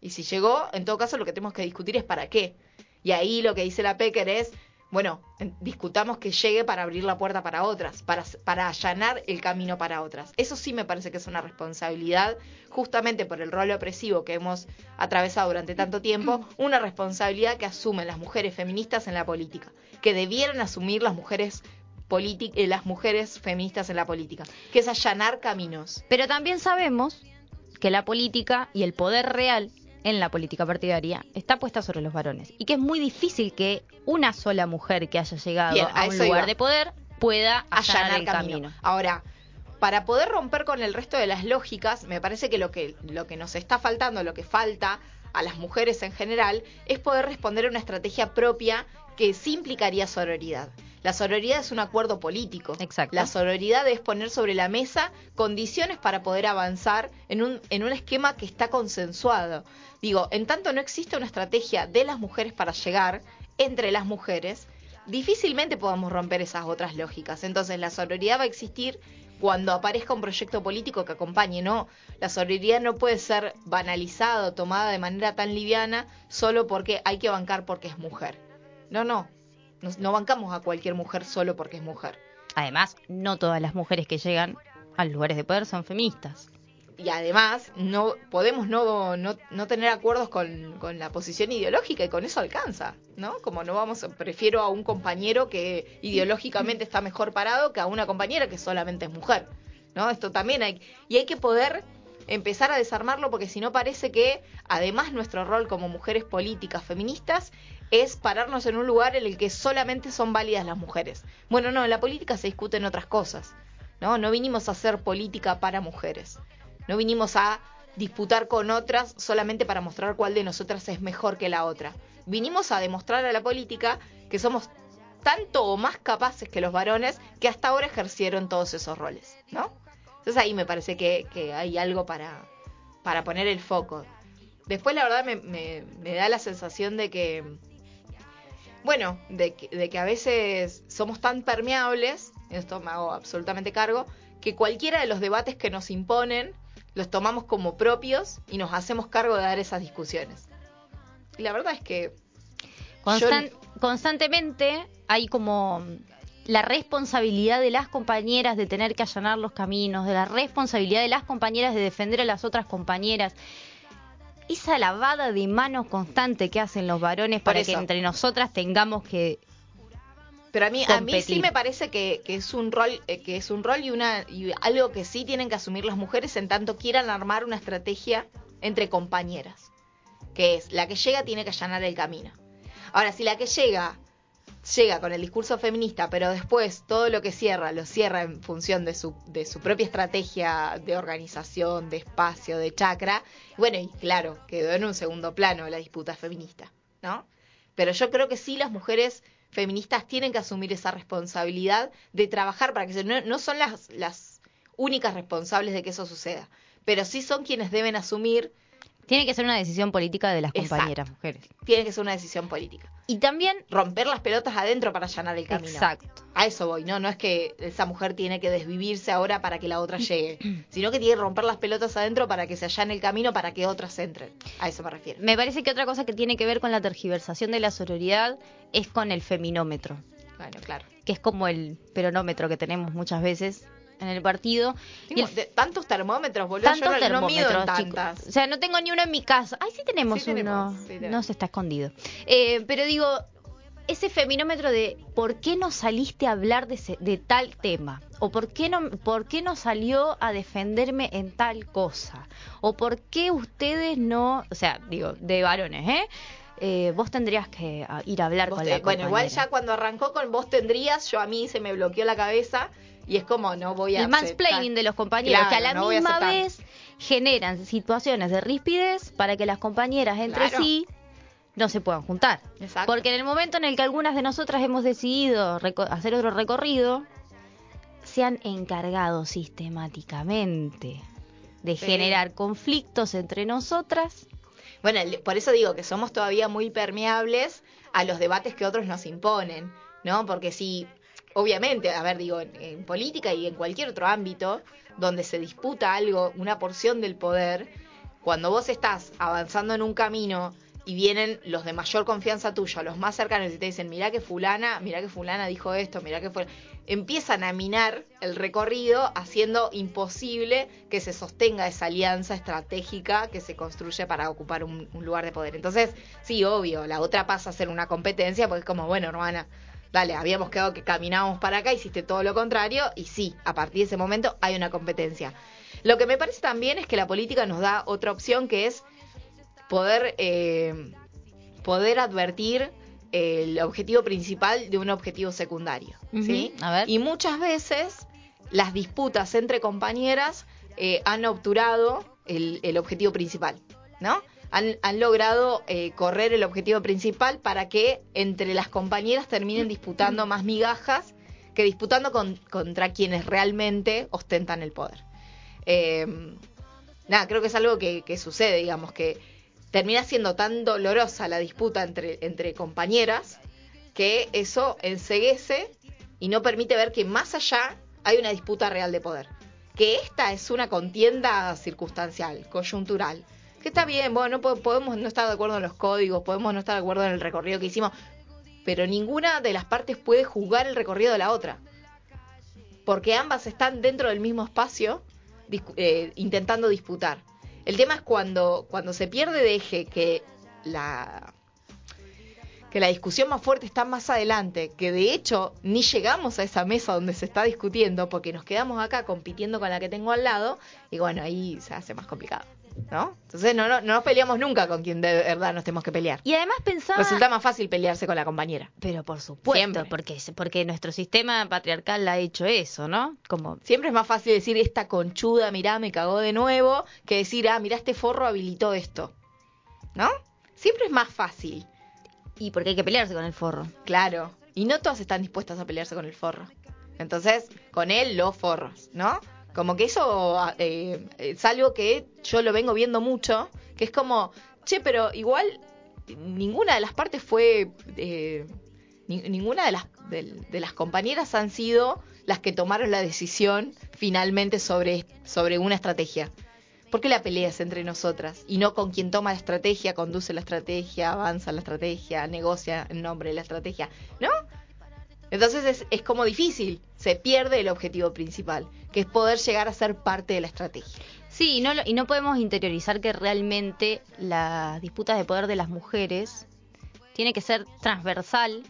Y si llegó, en todo caso lo que tenemos que discutir es para qué. Y ahí lo que dice la Pecker es, bueno, en- discutamos que llegue para abrir la puerta para otras, para, allanar el camino para otras. Eso sí me parece que es una responsabilidad, justamente por el rol opresivo que hemos atravesado durante tanto tiempo, una responsabilidad que asumen las mujeres feministas en la política, que debieran asumir las mujeres eh, las mujeres feministas en la política, que es allanar caminos. Pero también sabemos que la política y el poder real en la política partidaria está puesta sobre los varones y que es muy difícil que una sola mujer que haya llegado Bien, a a un lugar iba. de poder pueda allanar, allanar el camino. camino. Ahora, para poder romper con el resto de las lógicas, me parece que lo que lo que nos está faltando, lo que falta a las mujeres en general, es poder responder a una estrategia propia que sí implicaría sororidad. La sororidad es un acuerdo político. Exacto. La sororidad es poner sobre la mesa condiciones para poder avanzar en un, en un esquema que está consensuado. Digo, en tanto no existe una estrategia de las mujeres para llegar entre las mujeres, difícilmente podamos romper esas otras lógicas. Entonces la sororidad va a existir cuando aparezca un proyecto político que acompañe, ¿no? La sororidad no puede ser banalizada o tomada de manera tan liviana solo porque hay que bancar porque es mujer. No, no. Nos- no bancamos a cualquier mujer solo porque es mujer. Además, no todas las mujeres que llegan a lugares de poder son feministas. y además no podemos no, no, no tener acuerdos con, con la posición ideológica y con eso alcanza, ¿no? Como no vamos, prefiero a un compañero que ideológicamente está mejor parado que a una compañera que solamente es mujer, ¿no? Esto también hay, y hay que poder empezar a desarmarlo porque si no parece que además nuestro rol como mujeres políticas feministas es pararnos en un lugar en el que solamente son válidas las mujeres. Bueno, no, en la política se discuten otras cosas, ¿no? No vinimos a hacer política para mujeres. No vinimos a disputar con otras solamente para mostrar cuál de nosotras es mejor que la otra. Vinimos a demostrar a la política que somos tanto o más capaces que los varones que hasta ahora ejercieron todos esos roles, ¿no? Entonces ahí me parece que, que hay algo para, para poner el foco. Después la verdad me, me- me da la sensación de que, bueno, de que, de que a veces somos tan permeables, esto me hago absolutamente cargo, que cualquiera de los debates que nos imponen los tomamos como propios y nos hacemos cargo de dar esas discusiones. Y la verdad es que Yo- Constantemente hay como la responsabilidad de las compañeras de tener que allanar los caminos, de la responsabilidad de las compañeras de defender a las otras compañeras. Esa lavada de manos constante que hacen los varones para que entre nosotras tengamos que Pero a mí, a mí sí me parece que, que es un rol, eh, que es un rol y una y algo que sí tienen que asumir las mujeres en tanto quieran armar una estrategia entre compañeras. Que es la que llega tiene que allanar el camino. Ahora, si la que llega llega con el discurso feminista, pero después todo lo que cierra lo cierra en función de su, de su propia estrategia de organización, de espacio, de chakra, bueno, y claro, quedó en un segundo plano la disputa feminista, ¿no? Pero yo creo que sí las mujeres feministas tienen que asumir esa responsabilidad de trabajar para que se, no, no son las, las únicas responsables de que eso suceda, pero sí son quienes deben asumir, Tiene que ser una decisión política de las Exacto. compañeras mujeres. tiene que ser una decisión política. Y también, Romper las pelotas adentro para allanar el camino. exacto. A eso voy, ¿no? No es que esa mujer tiene que desvivirse ahora para que la otra llegue, sino que tiene que romper las pelotas adentro para que se allane el camino para que otras entren. A eso me refiero. Me parece que otra cosa que tiene que ver con la tergiversación de la sororidad es con el feminómetro, Bueno, claro. que es como el peronómetro que tenemos muchas veces en el partido. Y Tengo el- de- tantos termómetros, boludo. tantos Yo no, no mido termómetros, tantas. O sea, no tengo ni uno en mi casa. Ay, sí tenemos Sí uno. tenemos, sí tenemos. No se está escondido. Eh, pero digo, ese feminómetro de ¿por qué no saliste a hablar de, ese- de tal tema? ¿O por qué, no, por qué no salió a defenderme en tal cosa? ¿O por qué ustedes no, o sea, digo, de varones, ¿eh? Eh, vos tendrías que ah, ir a hablar con te- la bueno, igual ya cuando arrancó con vos tendrías, yo a mí se me bloqueó la cabeza y es como no voy a el aceptar. mansplaining de los compañeros, que a la no a misma vez generan situaciones de ríspidez para que las compañeras entre Claro. sí no se puedan juntar. Exacto. Porque en el momento en el que algunas de nosotras hemos decidido hacer otro recorrido, se han encargado sistemáticamente de Sí. generar conflictos entre nosotras. Bueno, por eso digo que somos todavía muy permeables a los debates que otros nos imponen, ¿no? Porque si, obviamente, a ver, digo, en, política y en cualquier otro ámbito donde se disputa algo, una porción del poder, cuando vos estás avanzando en un camino y vienen los de mayor confianza tuya, los más cercanos, y te dicen, mirá que fulana, mirá que fulana dijo esto, mirá que fue... Empiezan a minar el recorrido haciendo imposible que se sostenga esa alianza estratégica que se construye para ocupar un, un lugar de poder. Entonces, sí, obvio, la otra pasa a ser una competencia porque es como, bueno, hermana, dale, habíamos quedado que caminábamos para acá, hiciste todo lo contrario, y sí, a partir de ese momento hay una competencia. Lo que me parece también es que la política nos da otra opción que es poder, eh, poder advertir el objetivo principal de un objetivo secundario. ¿sí? A ver. Y muchas veces las disputas entre compañeras eh, han obturado el, el objetivo principal, ¿no? Han, han logrado eh, correr el objetivo principal para que entre las compañeras terminen disputando más migajas que disputando con- contra quienes realmente ostentan el poder. Eh, nada, creo que es algo que, sucede, digamos, que termina siendo tan dolorosa la disputa entre, entre compañeras que eso enseguece y no permite ver que más allá hay una disputa real de poder. Que esta es una contienda circunstancial, coyuntural. Que está bien, bueno, po- podemos no estar de acuerdo en los códigos, podemos no estar de acuerdo en el recorrido que hicimos, pero ninguna de las partes puede juzgar el recorrido de la otra. Porque ambas están dentro del mismo espacio eh, intentando disputar. El tema es cuando, cuando se pierde de eje que la, que la discusión más fuerte está más adelante, que de hecho ni llegamos a esa mesa donde se está discutiendo porque nos quedamos acá compitiendo con la que tengo al lado y bueno, ahí se hace más complicado, ¿no? Entonces no, no, no nos peleamos nunca con quien de verdad nos tenemos que pelear. Y además pensaba... Resulta más fácil pelearse con la compañera. Pero por supuesto, Siempre. porque, porque nuestro sistema patriarcal ha hecho eso, ¿no? Como Siempre es más fácil decir esta conchuda, mirá, me cagó de nuevo, que decir, ah, mirá, este forro habilitó esto. ¿No? Siempre es más fácil, y porque hay que pelearse con el forro. claro. Y no todas están dispuestas a pelearse con el forro. Entonces, con él, los forros, ¿no? Como que eso eh, es algo que yo lo vengo viendo mucho, que es como, che, pero igual ninguna de las partes fue, eh, ni- ninguna de las, de, las compañeras han sido las que tomaron la decisión finalmente sobre, sobre una estrategia. ¿Por qué la pelea es entre nosotras? Y no con quien toma la estrategia, conduce la estrategia, avanza la estrategia, negocia en nombre de la estrategia, ¿no? Entonces es, es como difícil, se pierde el objetivo principal, que es poder llegar a ser parte de la estrategia. Sí, y no, y no podemos interiorizar que realmente las disputas de poder de las mujeres tiene que ser transversal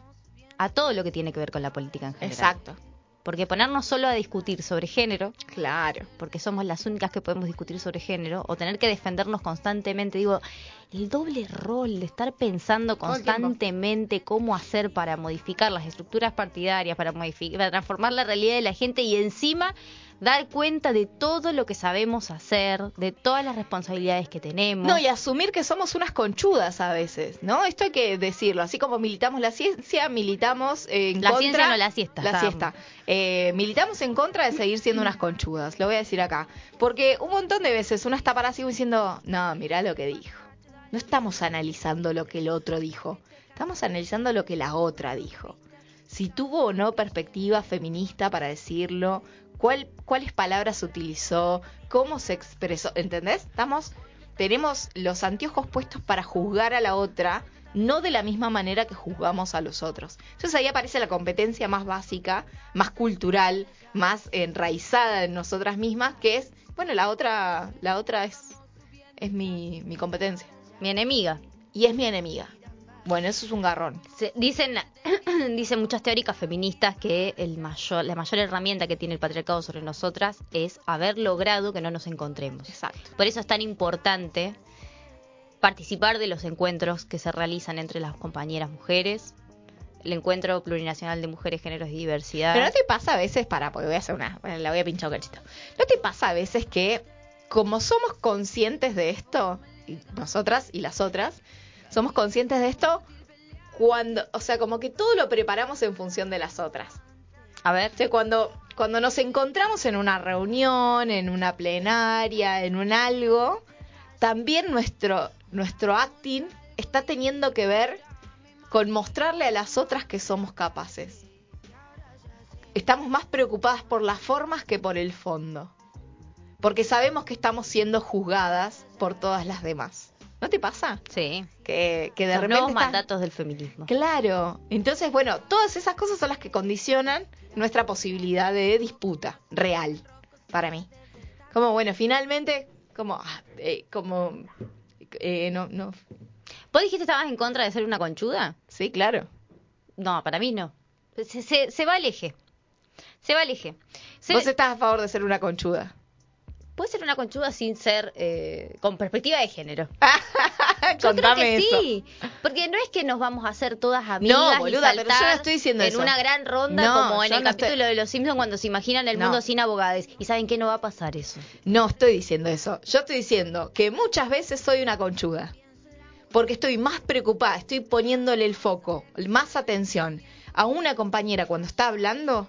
a todo lo que tiene que ver con la política en general. Exacto. Porque ponernos solo a discutir sobre género, Claro. porque somos las únicas que podemos discutir sobre género, o tener que defendernos constantemente, digo, el doble rol de estar pensando constantemente cómo hacer para modificar las estructuras partidarias, para, modificar, para transformar la realidad de la gente y encima dar cuenta de todo lo que sabemos hacer, de todas las responsabilidades que tenemos. No, y asumir que somos unas conchudas a veces, ¿no? Esto hay que decirlo. Así como militamos la ciencia, militamos en La contra... ciencia no la siesta, La siesta. Eh, militamos en contra de seguir siendo unas conchudas, lo voy a decir acá. Porque un montón de veces uno está parado así diciendo, no, mirá lo que dijo. No estamos analizando lo que el otro dijo, estamos analizando lo que la otra dijo. Si tuvo o no perspectiva feminista para decirlo, cuál, cuáles palabras utilizó, cómo se expresó, ¿entendés? Estamos, tenemos los anteojos puestos para juzgar a la otra, no de la misma manera que juzgamos a los otros. Entonces ahí aparece la competencia más básica, más cultural, más enraizada en nosotras mismas, que es, bueno, la otra, la otra es, es mi, mi competencia. Mi enemiga. Y es mi enemiga. Bueno, eso es un garrón. Se- dicen, dicen muchas teóricas feministas que el mayor, la mayor herramienta que tiene el patriarcado sobre nosotras es haber logrado que no nos encontremos. Exacto. Por eso es tan importante participar de los encuentros que se realizan entre las compañeras mujeres, el encuentro plurinacional de mujeres, géneros y diversidad. Pero no te pasa a veces, para, porque voy a hacer una, bueno, la voy a pinchar un cachito. ¿No te pasa a veces que, como somos conscientes de esto, nosotras y las otras, somos conscientes de esto cuando, o sea, como que todo lo preparamos en función de las otras. A ver, O sea, cuando, cuando nos encontramos en una reunión, en una plenaria, en un algo, también nuestro, nuestro acting está teniendo que ver con mostrarle a las otras que somos capaces. Estamos más preocupadas por las formas que por el fondo. Porque sabemos que estamos siendo juzgadas por todas las demás. ¿No te pasa? sí. Que, que de Los repente... nuevos estás- mandatos del feminismo. Claro. Entonces, bueno, todas esas cosas son las que condicionan nuestra posibilidad de disputa real, para mí. Como, bueno, finalmente, como, ah, eh, como, eh, no, no, ¿Vos dijiste que estabas en contra de ser una conchuda? sí, claro. No, para mí no. Se, se, se va al eje. Se va al eje. Se- Vos estás a favor de ser una conchuda. Puede ser una conchuda sin ser eh, con perspectiva de género. Yo creo que eso. sí, porque no es que nos vamos a hacer todas amigas No, y boluda, pero yo no estoy diciendo en eso. una gran ronda No, como en el no estoy- capítulo de Los Simpsons cuando se imaginan el mundo sin abogados. ¿Y saben qué no va a pasar eso? No estoy diciendo eso. Yo estoy diciendo que muchas veces soy una conchuda. Porque estoy más preocupada, estoy poniéndole el foco, más atención a una compañera cuando está hablando.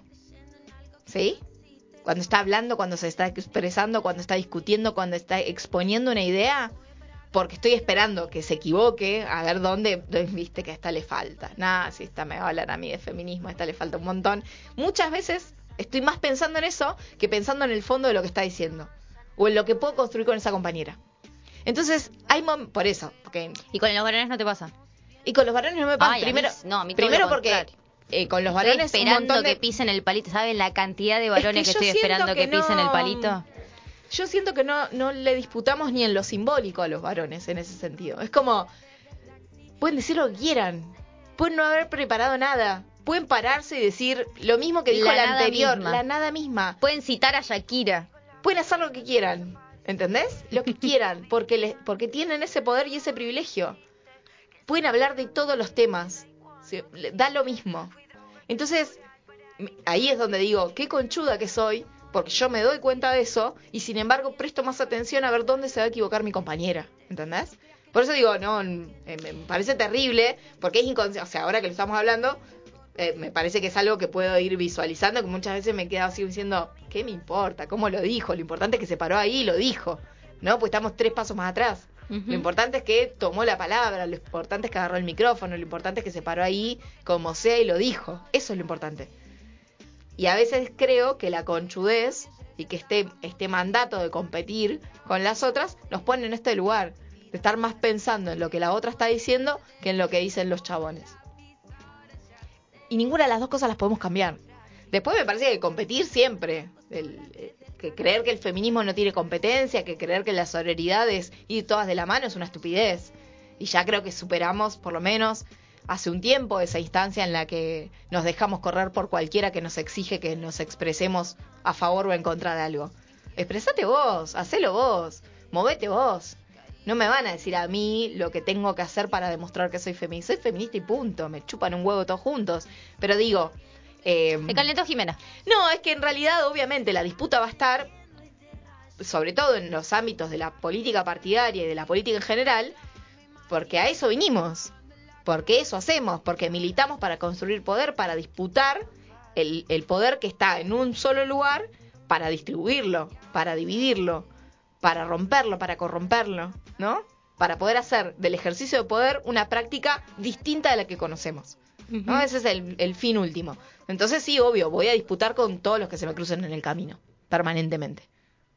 ¿Sí? Cuando está hablando, cuando se está expresando, cuando está discutiendo, cuando está exponiendo una idea. Porque estoy esperando que se equivoque, a ver dónde, viste que a esta le falta. Nada, si esta me va a hablar a mí de feminismo, a esta le falta un montón. Muchas veces estoy más pensando en eso que pensando en el fondo de lo que está diciendo. O en lo que puedo construir con esa compañera. Entonces, hay mom- por eso, Y con los varones no te pasa. y con los varones no me pasa. Ay, a mí primero, no, a mí primero porque contrario. Eh, con los Estoy varones un esperando montón de... que pisen el palito. ¿Saben la cantidad de varones que, estoy esperando que, que pisen el palito? Yo siento que no, no le disputamos ni en lo simbólico a los varones en ese sentido. Es como, pueden decir lo que quieran, pueden no haber preparado nada, pueden pararse y decir lo mismo que dijo La anterior, misma. la nada misma. Pueden citar a Shakira. Pueden hacer lo que quieran, ¿entendés? Lo que quieran, porque, les, porque tienen ese poder y ese privilegio. Pueden hablar de todos los temas, da lo mismo. Entonces, ahí es donde digo, qué conchuda que soy, porque yo me doy cuenta de eso y sin embargo presto más atención a ver dónde se va a equivocar mi compañera, ¿entendés? Por eso digo, no, eh, me parece terrible, porque es inconsciente, o sea, ahora que lo estamos hablando, eh, me parece que es algo que puedo ir visualizando, que muchas veces me he quedado así diciendo, ¿qué me importa? ¿Cómo lo dijo? Lo importante es que se paró ahí y lo dijo, ¿no? Pues estamos tres pasos más atrás. Lo importante es que tomó la palabra, lo importante es que agarró el micrófono, lo importante es que se paró ahí como sea y lo dijo. Eso es lo importante. Y a veces creo que la conchudez y que este, este mandato de competir con las otras nos pone en este lugar, de estar más pensando en lo que la otra está diciendo que en lo que dicen los chabones. Y ninguna de las dos cosas las podemos cambiar. Después me parece que competir siempre, el, que creer que el feminismo no tiene competencia, que creer que la sororidad es ir todas de la mano es una estupidez. Y ya creo que superamos, por lo menos, hace un tiempo, esa instancia en la que nos dejamos correr por cualquiera que nos exige que nos expresemos a favor o en contra de algo. Expresate vos, hacelo vos, movete vos. No me van a decir a mí lo que tengo que hacer para demostrar que soy feminista. Soy feminista y punto. Me chupan un huevo todos juntos. Pero digo. Eh, Me calentó Jimena. no, es que en realidad, obviamente, la disputa va a estar, sobre todo en los ámbitos de la política partidaria y de la política en general, porque a eso vinimos. Porque eso hacemos. Porque militamos para construir poder, para disputar el, el poder que está en un solo lugar, para distribuirlo, para dividirlo, para romperlo, para corromperlo, ¿no? Para poder hacer del ejercicio de poder una práctica distinta de la que conocemos. ¿No? Ese es el, el fin último. Entonces sí, obvio, voy a disputar con todos los que se me crucen en el camino, permanentemente.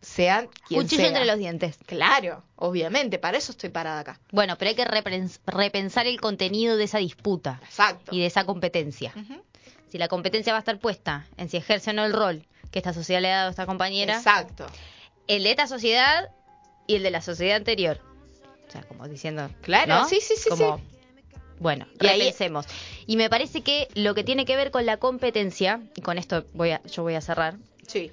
Sean quien Cuchillo sea. entre los dientes. Claro, obviamente, para eso estoy parada acá. Bueno, pero hay que repens- repensar el contenido de esa disputa Exacto. y de esa competencia. Si la competencia va a estar puesta en si ejerce o no el rol que esta sociedad le ha dado a esta compañera, Exacto. el de esta sociedad y el de la sociedad anterior. O sea, como diciendo. Claro, ¿no? sí, sí, sí, Como, sí. Bueno, Y ahí-. Y me parece que lo que tiene que ver con la competencia, y con esto voy a, yo voy a cerrar, Sí.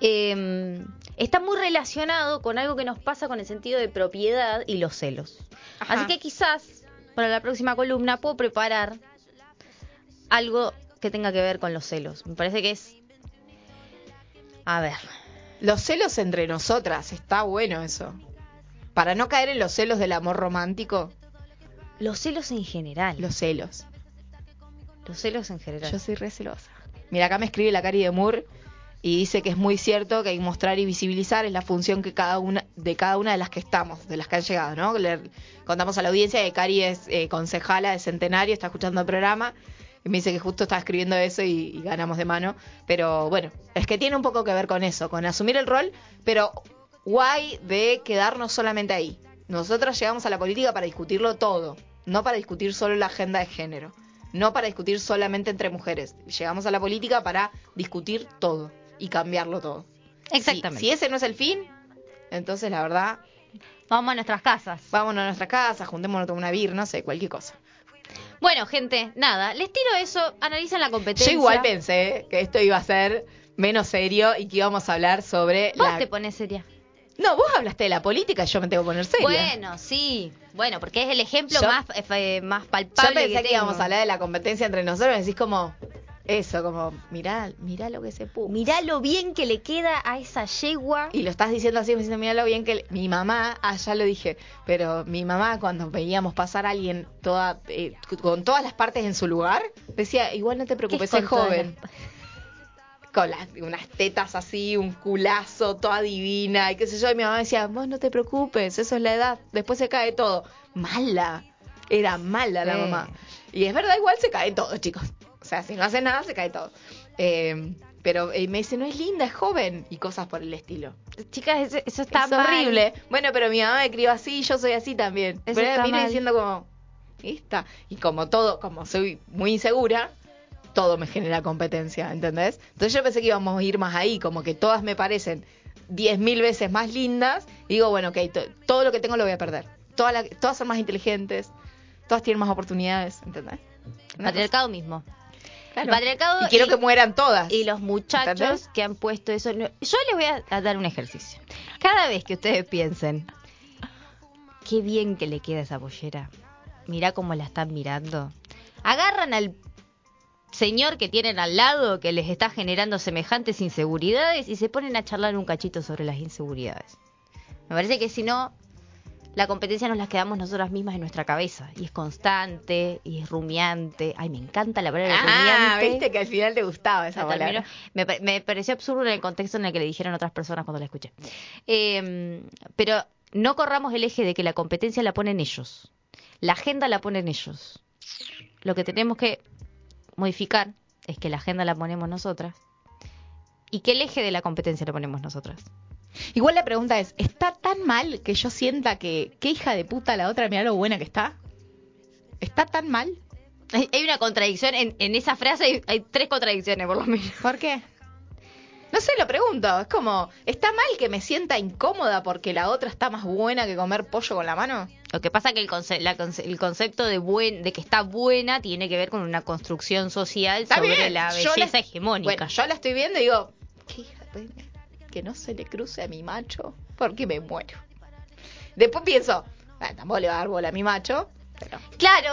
eh, está muy relacionado con algo que nos pasa con el sentido de propiedad y los celos. Ajá. Así que quizás para la próxima columna puedo preparar algo que tenga que ver con los celos. Me parece que es... A ver. Los celos entre nosotras, está bueno eso. Para no caer en los celos del amor romántico, Los celos en general. los celos. Los celos en general. Yo soy re celosa. Mira, acá me escribe la Cari de Moore y dice que es muy cierto que hay que mostrar y visibilizar es la función que cada una de cada una de las que estamos, de las que han llegado, ¿no? Le contamos a la audiencia que Cari es eh, concejala de Centenario, está escuchando el programa y me dice que justo estaba escribiendo eso y, y ganamos de mano. Pero bueno, es que tiene un poco que ver con eso, con asumir el rol, pero guay de quedarnos solamente ahí. Nosotros llegamos a la política para discutirlo todo, no para discutir solo la agenda de género, no para discutir solamente entre mujeres. Llegamos a la política para discutir todo y cambiarlo todo. Exactamente. Si, si ese no es el fin, entonces la verdad, Vamos a nuestras casas. vámonos a nuestra casa, juntémonos tomar una bir, no sé, cualquier cosa. Bueno, gente, nada, les tiro eso, analicen la competencia. Yo igual pensé que esto iba a ser menos serio y que íbamos a hablar sobre Vos la... te pones seria. No, vos hablaste de la política y yo me tengo que poner seria. Bueno, sí. Bueno, porque es el ejemplo Yo- más, eh, más palpable Yo pensé que, tengo. íbamos a hablar de la competencia entre nosotros decís como eso, como mirá, mirá lo que se puso. Mirá lo bien que le queda a esa yegua. Y lo estás diciendo así, me diciendo, mirá lo bien que le- mi mamá, ah, ya lo dije, pero mi mamá cuando veíamos pasar a alguien toda, eh, con todas las partes en su lugar, decía, igual no te preocupes, ¿Qué es joven. Con las- unas tetas así, un culazo, toda divina, y qué sé yo, y mi mamá decía, vos no te preocupes, eso es la edad, después se cae todo. Mala, era mala la mamá. Y es verdad, igual se cae todo, chicos. O sea, si no hace nada, se cae todo. Eh, pero eh, me dice, no es linda, es joven, y cosas por el estilo. Chicas, eso, eso está es mal. horrible. Bueno, pero mi mamá me crió así, yo soy así también. Eso pero me diciendo como, esta. Y como todo, como soy muy insegura, todo me genera competencia, ¿entendés? Entonces yo pensé que íbamos a ir más ahí, como que todas me parecen diez mil veces más lindas. Y digo, bueno, ok, to- todo lo que tengo lo voy a perder. Todas, la- todas son más inteligentes, todas tienen más oportunidades, ¿entendés? Una Patriarcado mismo. claro. El patriarcado y quiero y- que mueran todas. Y los muchachos ¿Entendés? que han puesto eso. Yo les voy a, a dar un ejercicio. Cada vez que ustedes piensen, qué bien que le queda esa pollera. Mirá cómo la están mirando. Agarran al señor que tienen al lado que les está generando semejantes inseguridades y se ponen a charlar un cachito sobre las inseguridades. Me parece que si no, la competencia nos la quedamos nosotras mismas en nuestra cabeza. Y es constante, y es rumiante. Ay, me encanta la palabra ah, rumiante. viste que al final te gustaba esa La palabra. me, pa- me pareció absurdo en el contexto en el que le dijeron otras personas cuando la escuché. Eh, pero no corramos el eje de que la competencia la ponen ellos. La agenda la ponen ellos. Lo que tenemos que modificar es que la agenda la ponemos nosotras y que el eje de la competencia lo ponemos nosotras. Igual la pregunta es, ¿está tan mal que yo sienta que qué hija de puta la otra, mira lo buena que está? ¿Está tan mal? Hay, hay una contradicción en, en esa frase, hay, hay tres contradicciones por lo menos. ¿Por qué? No sé, lo pregunto. Es como, ¿está mal que me sienta incómoda porque la otra está más buena que comer pollo con la mano? Lo que pasa que el, conce- la conce- el concepto de buen, de que está buena tiene que ver con una construcción social Está sobre bien, la belleza la- hegemónica. Bueno, yo la estoy viendo y digo, ¿qué hija de- que no se le cruce a mi macho porque me muero. Después pienso, "Ah, tampoco le va a dar bola a mi macho, pero... Claro,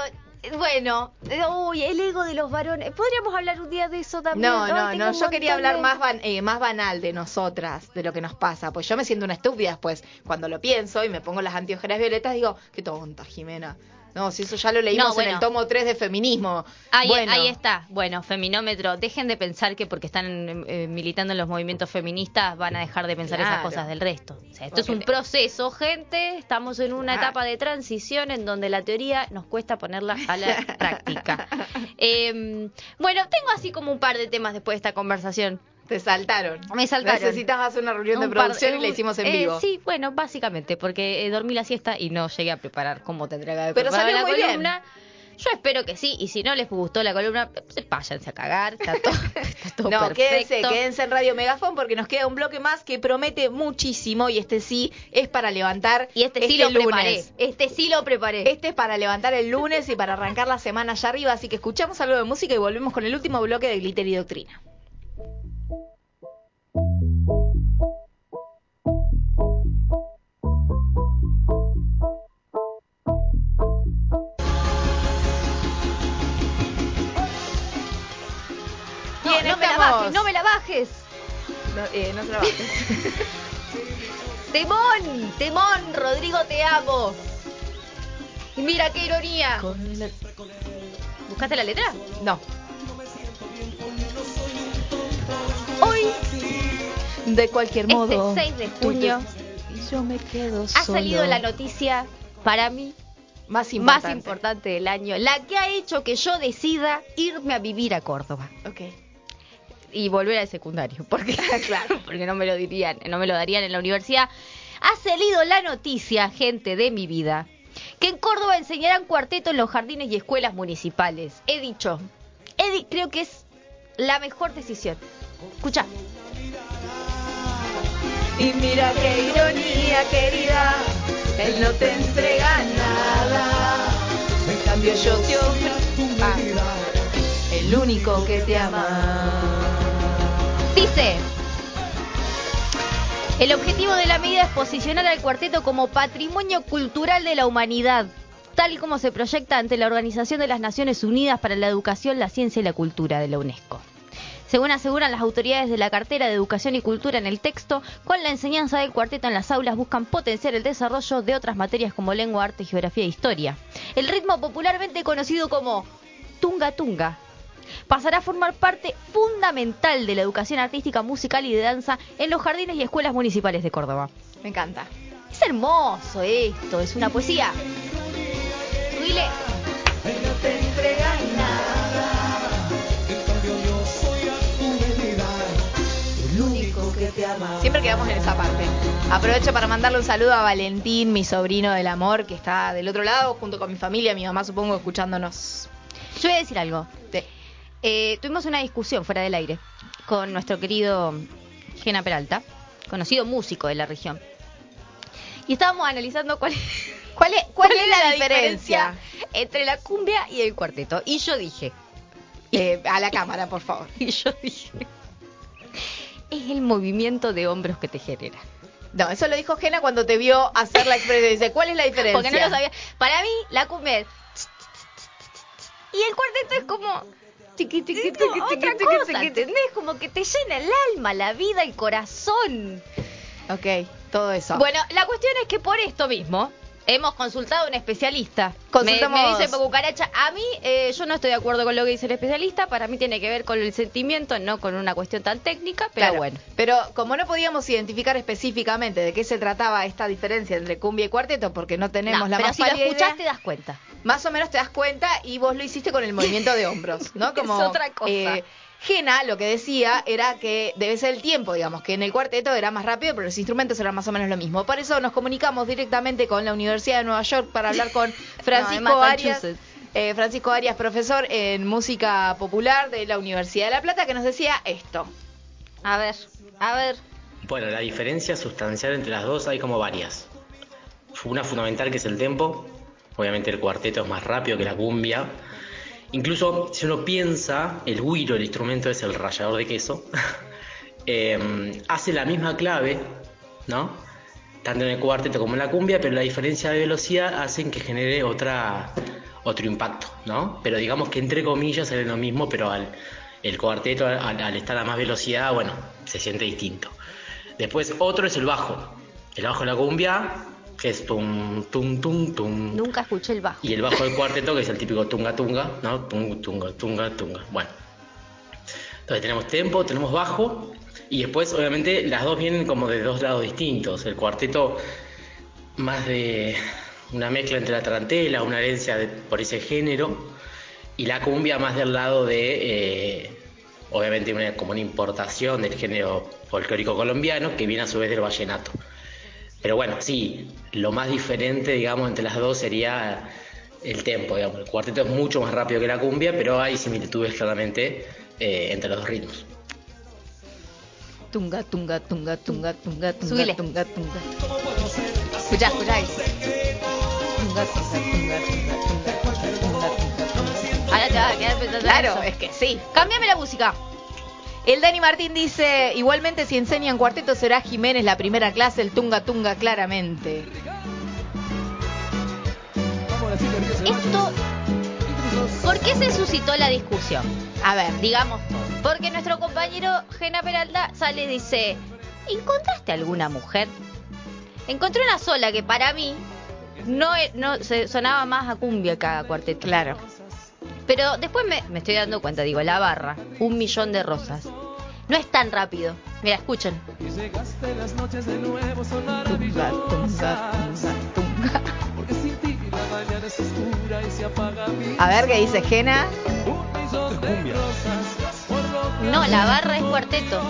bueno, eh, uy, el ego de los varones. Podríamos hablar un día de eso también. No, no, no, yo quería hablar de- más, ban- eh, más banal de nosotras, de lo que nos pasa. Pues yo me siento una estúpida después. Cuando lo pienso y me pongo las anteojeras violetas, digo, qué tonta, Jimena. No, si eso ya lo leímos No, bueno. en el tomo 3 de feminismo. Ahí, bueno, ahí está. Bueno, feminómetro. Dejen de pensar que porque están eh, militando en los movimientos feministas van a dejar de pensar esas cosas del resto. O sea, esto es un proceso, gente. Estamos en una Claro. etapa de transición en donde la teoría nos cuesta ponerla a la práctica. Eh, bueno, tengo así como un par de temas después de esta conversación. Te saltaron. Me saltaron. Necesitas hacer una reunión de par- producción y la hicimos en eh, vivo. sí, bueno, básicamente, porque eh, dormí la siesta y no llegué a preparar como tendría que haber Pero preparado salió la muy bien. columna. Yo espero que sí, y si no les gustó la columna, pues, váyanse a cagar, está todo, está todo No, perfecto. quédense, quédense en Radio Megafón porque nos queda un bloque más que promete muchísimo y este sí es para levantar Y este sí lo lunes. preparé, este sí lo preparé. Este es para levantar el lunes y para arrancar la semana allá arriba, así que escuchamos algo de música y volvemos con el último bloque de Glitter y Doctrina. No la eh, no se la bajes. Temón, temón, Rodrigo, te amo. Y mira qué ironía. ¿Buscaste la letra? No. Hoy, De cualquier modo. este 6 de junio, yo me quedo ha salido la noticia para mí más importante. más importante del año, la que ha hecho que yo decida irme a vivir a Córdoba Ok. Y volver al secundario, porque Claro. porque no me lo dirían, no me lo darían en la universidad. Ha salido la noticia, gente de mi vida, que en Córdoba enseñarán cuarteto en los jardines y escuelas municipales. He dicho, he di- creo que es la mejor decisión. Escucha, Y mira qué ironía, querida, él no te entrega nada. En cambio yo te ofrezco ah, el único que te ama. Dice, el objetivo de la medida es posicionar al cuarteto como patrimonio cultural de la humanidad, tal como se proyecta ante la Organización de las Naciones Unidas para la Educación, la Ciencia y la Cultura de la UNESCO. Según aseguran las autoridades de la cartera de Educación y Cultura en el texto, con la enseñanza del cuarteto en las aulas buscan potenciar el desarrollo de otras materias como lengua, arte, geografía e historia. El ritmo popularmente conocido como tunga tunga pasará a formar parte fundamental de la educación artística, musical y de danza en los jardines y escuelas municipales de Córdoba. Me encanta. Es hermoso esto, es una poesía. Subile. Él no te entrega nada. El único que te ama. Siempre quedamos en esa parte. Aprovecho para mandarle un saludo a Valentín, mi sobrino del amor, que está del otro lado, junto con mi familia, mi mamá supongo, escuchándonos. Yo voy a decir algo. Sí. Eh, tuvimos una discusión fuera del aire con nuestro querido Gena Peralta, conocido músico de la región. Y estábamos analizando cuál, ¿Cuál es, cuál es la, diferencia? entre la cumbia y el cuarteto. Y yo dije, Eh, a la cámara, por favor. y yo dije, es el movimiento de hombros que te genera. No, eso lo dijo Gena cuando te vio hacer la expresión. Dice, ¿cuál es la diferencia? Porque no lo sabía. Para mí, la cumbia es... Y el cuarteto es como... tiqui, tiqui, tiqui, otra cosa. Como que te llena el alma, la vida, el corazón. Ok, todo eso. Bueno, la cuestión es que por esto mismo hemos consultado a un especialista. Consultamos- me dice Cucaracha, a mí eh, yo no estoy de acuerdo con lo que dice el especialista, para mí tiene que ver con el sentimiento, no con una cuestión tan técnica, pero Claro, bueno. Pero como no podíamos identificar específicamente de qué se trataba esta diferencia entre cumbia y cuarteto, porque no tenemos No, la pero más si lo escuchás idea, te das cuenta. más o menos te das cuenta y vos lo hiciste con el movimiento de hombros, ¿no? Es Como otra cosa. eh, Gena lo que decía era que debe ser el tiempo, digamos, que en el cuarteto era más rápido, pero los instrumentos eran más o menos lo mismo. Por eso nos comunicamos directamente con la Universidad de Nueva York para hablar con Francisco No, Arias. Eh, Francisco Arias, profesor en música popular de la Universidad de La Plata, que nos decía esto. A ver, a ver. Bueno, la diferencia sustancial entre las dos hay como varias. Una fundamental que es el tempo. Obviamente el cuarteto es más rápido que la cumbia. Incluso si uno piensa, el guiro, el instrumento es el rallador de queso, eh, hace la misma clave, ¿no? Tanto en el cuarteto como en la cumbia, pero la diferencia de velocidad hacen que genere otro impacto, ¿no? Pero digamos que entre comillas es lo mismo, pero al, el cuarteto al, al estar a más velocidad, bueno, se siente distinto. Después otro es el bajo. El bajo de la cumbia, que es tum, tum, tum, tum. Nunca escuché el bajo. Y el bajo del cuarteto, que es el típico tunga tunga, ¿no? Tunga tunga tunga tunga. Bueno. Entonces tenemos tempo, tenemos bajo. Y después, obviamente, las dos vienen como de dos lados distintos. El cuarteto más de una mezcla entre la tarantela, una herencia de- por ese género. Y la cumbia más del lado de, eh, obviamente, una, como una importación del género folclórico colombiano, que viene a su vez del vallenato. Pero bueno, sí, lo más diferente, digamos, entre las dos sería el tempo, digamos. El cuarteto es mucho más rápido que la cumbia, pero hay similitudes claramente eh, entre los dos ritmos. Tunga, tunga, tunga, tunga, tunga, tunga, Subile. tunga, tunga. Escuchá, escuchá. Tunga, tunga, tunga, tunga, tunga, tunga, tunga, tunga. Ahora te vas a quedar pensando en Claro, eso. es que sí. Cámbiame la música. El Dani Martín dice, igualmente si enseñan cuarteto será Jiménez la primera clase, el tunga tunga claramente. Esto. ¿Por qué se suscitó la discusión? A ver, Digamos todo. Porque nuestro compañero Gena Peralta sale y dice: ¿Encontraste alguna mujer? Encontré una sola que para mí no, e- no se sonaba más a cumbia que a cuarteto. claro. Pero después me, me estoy dando cuenta, digo, la barra, un millón de rosas. No es tan rápido. Mira, escuchen. A ver qué dice Jena. No, la barra es cuarteto.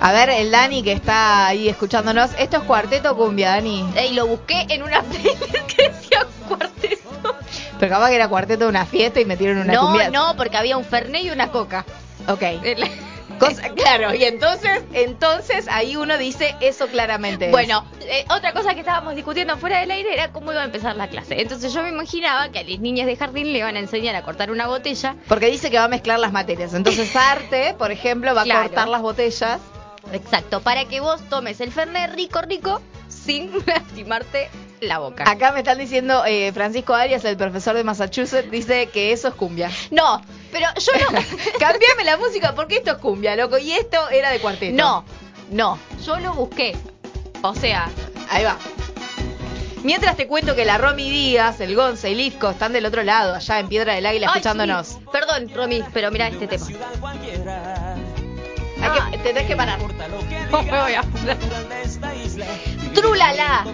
A ver, el Dani que está ahí escuchándonos. ¿Esto es cuarteto o cumbia, Dani? Y lo busqué en una playlist que decía cuarteto. Pero capaz que era cuarteto de una fiesta y metieron una no, cumbia. no, porque había un Fernet y una coca. Ok. Cosa- claro, y entonces, entonces ahí uno dice eso claramente. Bueno, eh, otra cosa que estábamos discutiendo fuera del aire era cómo iba a empezar la clase. Entonces yo me imaginaba que a las niñas de jardín le iban a enseñar a cortar una botella. Porque dice que va a mezclar las materias. Entonces arte, por ejemplo, va a Claro. cortar las botellas. Exacto, para que vos tomes el Fernet rico, rico, sin lastimarte la boca. Acá me están diciendo eh, Francisco Arias, el profesor de Massachusetts, dice que eso es cumbia. No, pero yo no. Cambiame la música porque esto es cumbia, loco. Y esto era de cuarteto. no, no, yo lo busqué. O sea, Ahí va. Mientras te cuento que la Romy Díaz, el Gonza y Lifco están del otro lado, allá en Piedra del Águila, ay, escuchándonos. sí, Perdón, Romy, pero mira este tema. Hay que, te tenés que parar. No me voy a. Trulala.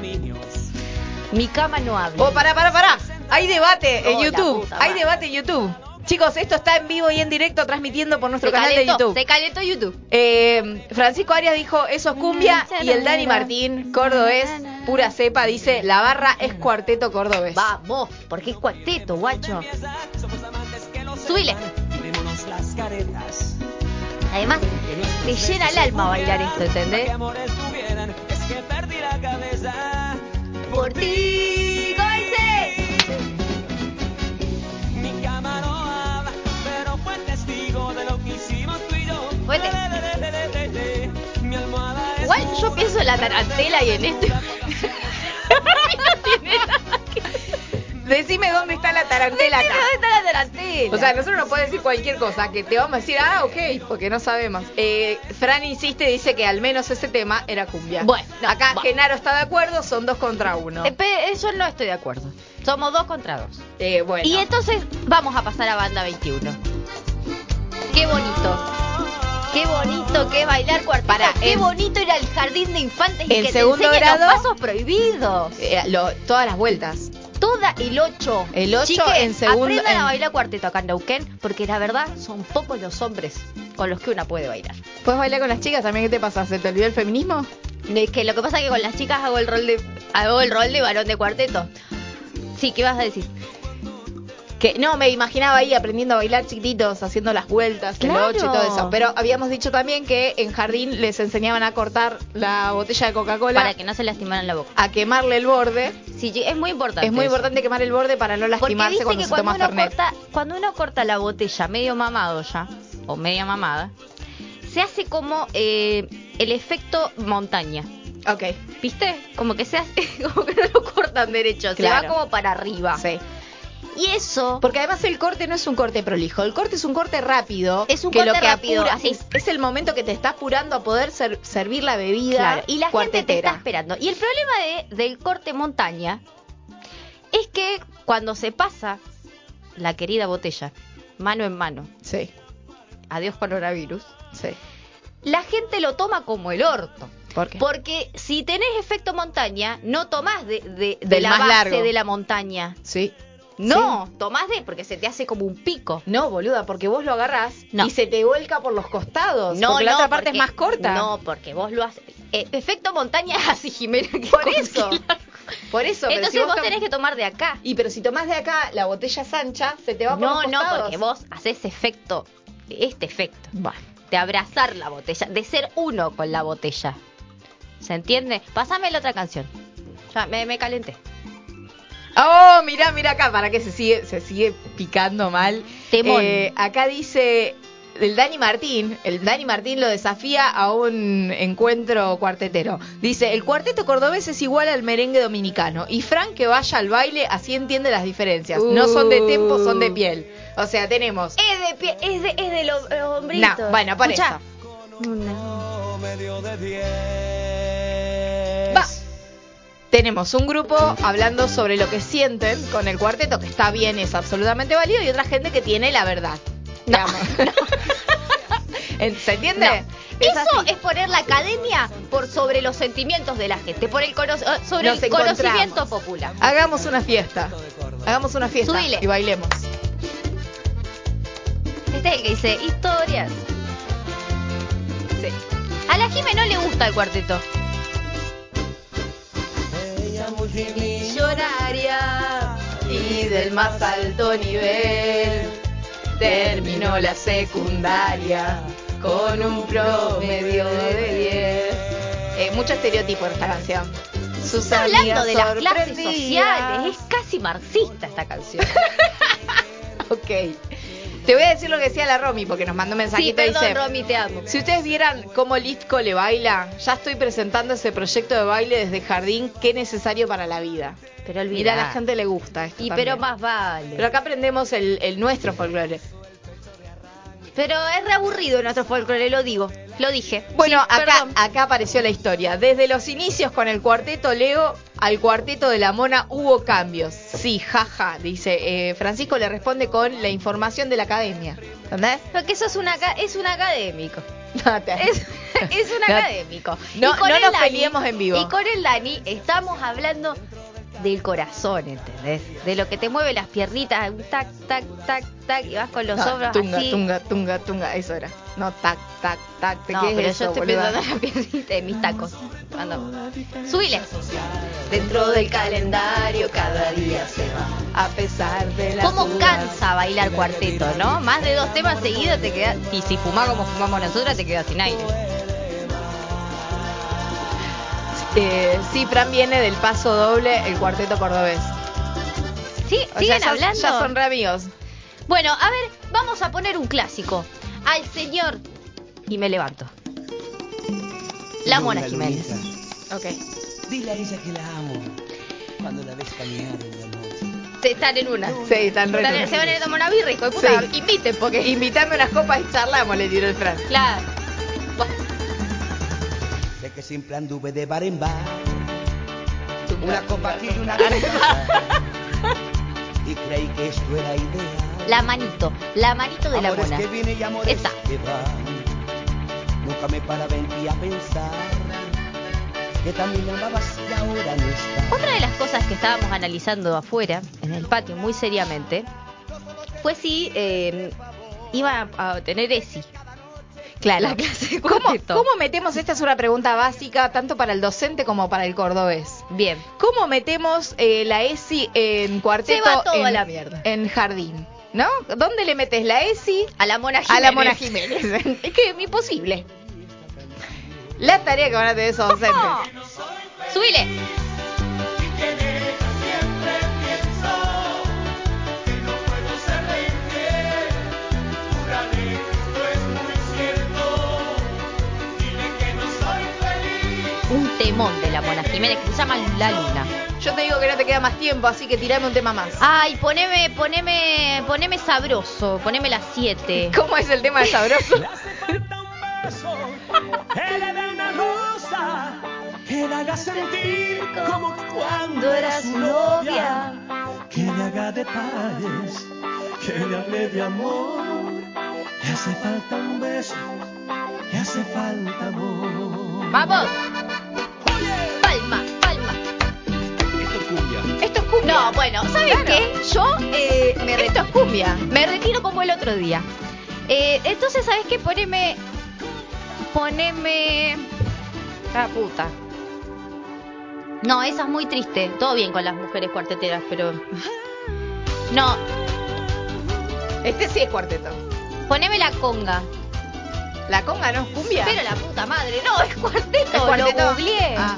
Mi cama no habla. Oh, pará, pará, pará. Hay debate en Oh, la YouTube. puta Hay madre. debate en YouTube. Chicos, esto está en vivo y en directo transmitiendo por nuestro se canal calentó, de YouTube. se calentó YouTube. Eh, Francisco Arias dijo, eso es cumbia. Y el Dani Martín, cordobés, pura cepa, dice, la barra es cuarteto cordobés. Vamos, porque es cuarteto, guacho. Subile. Además, te llena el alma bailar esto, ¿entendés? Por ti, Goice. Fuerte. Igual yo pienso en la tarantela y en este. no tiene nada que Decime dónde está la tarantela acá. ¿Dónde está la tarantela? O sea, nosotros no podemos decir cualquier cosa, que te vamos a decir, ah, ok, porque no sabemos. Eh, Fran insiste, dice que al menos ese tema era cumbia. Bueno, no, acá bueno. Genaro está de acuerdo, son dos contra uno. Eh, yo no estoy de acuerdo. Somos dos contra dos. Eh, bueno. Y entonces vamos a pasar a banda 21. Qué bonito. Qué bonito que es bailar cuarteto. Para, qué en- bonito ir al jardín de infantes y en que segundo te grado- los pasos prohibidos. Eh, lo- todas las vueltas. Toda el 8. El ocho en segundo- Aprendan en- a bailar cuarteto acá en Neuquén, porque la verdad son pocos los hombres con los que una puede bailar. ¿Puedes bailar con las chicas también? ¿Qué te pasa? ¿Se te olvidó el feminismo? Es que lo que pasa es que con las chicas hago el rol de hago el rol de varón de cuarteto. Sí, ¿qué vas a decir? Que no, me imaginaba ahí aprendiendo a bailar chiquititos, haciendo las vueltas, el Claro. ocho y todo eso. Pero habíamos dicho también que en jardín les enseñaban a cortar la botella de Coca-Cola, Para que no se lastimaran la boca. a quemarle el borde. Sí, es muy importante. Es muy eso. importante quemar el borde para no Porque lastimarse dice cuando que se cuando toma uno, Fernet. corta, cuando uno corta la botella medio mamado ya, o media mamada, se hace como eh, el efecto montaña. Ok, ¿Viste? Como que se hace, como que no lo cortan derecho, se va como para arriba. sí. Y eso Porque además el corte no es un corte prolijo, el corte es un corte rápido. Es un que corte lo que rápido, apura- así. es, es el momento que te está apurando a poder ser- servir la bebida Claro, y la gente te está esperando. Y el problema de- del corte montaña es que cuando se pasa la querida botella, mano en mano, Sí, adiós coronavirus, sí. la gente lo toma como el orto. ¿Por qué? Porque si tenés efecto montaña, no tomás de, de- de Del la base largo. de la montaña. Sí. No, tomás de porque se te hace como un pico. No, boluda, porque vos lo agarrás No. y se te vuelca por los costados. No, porque la no, otra parte porque- es más corta. No, porque vos lo haces. eh, efecto montaña es así, Jimena. que Por eso. Por eso. Entonces si vos, tenés que tomar de acá. Y pero si tomás de acá, la botella es ancha, se te va por No, los no, costados. porque vos haces efecto, este efecto, Bueno. de abrazar la botella, de ser uno con la botella. ¿Se entiende? Pásame la otra canción. Ya, me, me calenté. Oh, mirá, mirá acá, para que se sigue, se sigue picando mal. Temón. Eh, acá dice el Dani Martín, el Dani Martín lo desafía a un encuentro cuartetero. Dice, el cuarteto cordobés es igual al merengue dominicano. Y Frank que vaya al baile, así entiende las diferencias. No son de tempo, son de piel. O sea, tenemos... Es de pie, es de, es de los los hombritos. No, bueno, por Escuchá. eso. No. Tenemos un grupo hablando sobre lo que sienten con el cuarteto, que está bien, es absolutamente válido, y otra gente que tiene la verdad. No. ¿Se entiende? No. Es Eso así. es poner la academia por sobre los sentimientos de la gente, por el cono- eh, sobre Nos el conocimiento popular. Hagamos una fiesta. Hagamos una fiesta Subile. y bailemos. Este es el que dice historias. Sí. A la Jime no le gusta el cuarteto. Ella muy finita. Millonaria y del más alto nivel. Terminó la secundaria con un promedio de 10. Eh, mucho estereotipo en esta canción. Sus Está hablando de las clases sociales. Es casi marxista esta canción. Ok. Te voy a decir lo que decía la Romy porque nos mandó un sí, mensajito perdón, dice, Romy, te amo. Si ustedes vieran cómo Litco le baila, ya estoy presentando ese proyecto de baile desde jardín, qué necesario para la vida. Pero olvidá. Mira, a la gente le gusta esto Y también. pero más vale. Pero acá aprendemos el, el nuestro folclore. Pero es reaburrido nuestro folclore, lo digo. Lo dije. Bueno, Sí, acá, perdón. acá apareció la historia. Desde los inicios con el cuarteto Leo al cuarteto de la Mona hubo cambios. Sí, jaja, dice. Eh, Francisco le responde con la información de la academia. ¿Entendés? Porque eso es, una, es un académico. No te- Es, es un No- académico. no- no nos Dani- peleemos en vivo. Y con el Dani estamos hablando del corazón, ¿entendés? De lo que te mueve las piernitas, un tac, tac, tac, tac, y vas con los No, hombros tunga, así. tunga, tunga, tunga, eso era. No, tac, tac, tac. ¿Qué No, pero eso, yo estoy boluda? pensando en las piernitas de mis tacos. Anda. Subile. Dentro del calendario cada día se va, a pesar de la ¿Cómo cansa bailar cuarteto, no? Más de dos temas seguidos te quedas. Y si fumás como fumamos nosotras, te quedas sin aire. Eh, sí, Fran viene del paso doble, el cuarteto cordobés. Sí, O siguen sea, hablando. Ya son re amigos. Bueno, a ver, vamos a poner un clásico. Al señor. Y me levanto. La Mona Jiménez. Lunita, Ok. Dile a ella que la amo. Cuando la ves caminar en la noche. Se están en una. Sí, están re se van a ir a tomar una birra, hijo de puta. Sí. Inviten, porque. Invítame unas copas y charlamos, le tiró el Fran. Claro. Sé que siempre anduve de bar en bar. Una copa aquí y una Y creí que esto era ideal. La manito. La manito de la amores mona. que vienen y amores Esa. que van. Nunca me paraba en ti a pensar que también amabas y ahora no estás. Otra de las cosas que estábamos analizando afuera, en el patio, muy seriamente, fue si eh, iba a, a tener ESI. Claro. La clase de ¿Cómo, cuarteto. ¿Cómo metemos? Esta es una pregunta básica tanto para el docente como para el cordobés. Bien. ¿Cómo metemos eh, la ESI en cuarteto Se va todo en, a la mierda. en jardín? ¿No? ¿Dónde le metes la ESI? A la Mona A Jiménez. la Mona Jiménez. es que es imposible. La tarea que van a tener esos docentes. Subile. Temón de la Mona Jiménez que se llama La Luna. Yo te digo que no te queda más tiempo, así que tirame un tema más. Ay, poneme, poneme, poneme sabroso, poneme las 7. ¿Cómo es el tema de sabroso? Que le dé una rosa, que le haga sentir como cuando era su novia. Que le haga detalles, que le hable de amor. Le hace falta un beso, le hace falta amor. ¡Vamos! No, bueno, ¿sabes Claro. qué? Yo eh, me, Esto retiro, es cumbia. me retiro como el otro día. Eh, entonces, ¿sabes qué? Poneme. Poneme. Ah, puta. No, esa es muy triste. Todo bien con las mujeres cuarteteras, pero. No, Este sí es cuarteto. poneme la conga. La conga no es cumbia. Pero la puta madre, no, es cuarteto. ¿Es cuarteto? Lo googleé. Ah.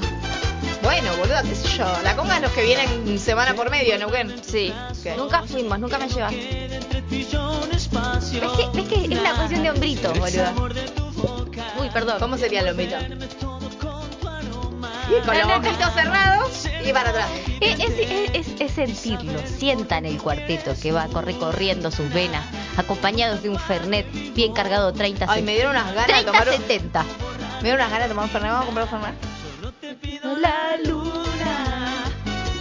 Bueno, boludo, qué sé yo. La conga es los que vienen semana por medio Neuquén. Sí, nunca fuimos, nunca me llevaste. ¿Ves que, ves que es una cuestión de hombrito, boludo? Uy, perdón. ¿Cómo sería el lombito? No, Con los no, no. ojitos cerrados y para atrás. Es, es- es- es sentirlo, sientan el cuarteto que va recorriendo sus venas, acompañados de un Fernet bien cargado 30 Ay, me dieron unas ganas de 30 tomar. un- 70. Me dieron unas ganas de tomar un Fernet. Vamos a comprar un Fernet. La luna,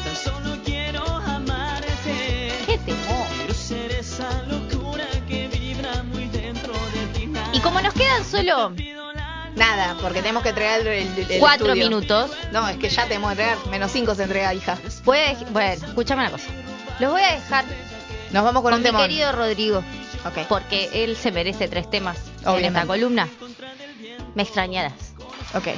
tan solo quiero amarte. ¡Qué temor! Quiero ser esa locura que vibra muy dentro de ti. Y como nos quedan solo Nada, porque tenemos que entregar el, el, el cuatro estudio. minutos, No, es que ya tenemos que entregar. Menos cinco se entrega, hija. voy a bueno, escúchame una cosa. Los voy a dejar Nos vamos con, con un mi temón. querido Rodrigo, porque él se merece tres temas en esta columna. Me extrañarás. Ok.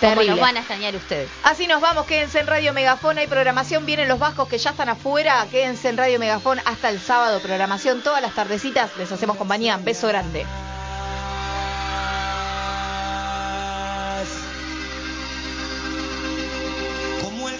Como Terrible. nos van a extrañar ustedes. Así nos vamos, quédense en Radio Megafón, hay programación, vienen los vascos que ya están afuera, quédense en Radio Megafón hasta el sábado, programación todas las tardecitas, les hacemos compañía, beso grande.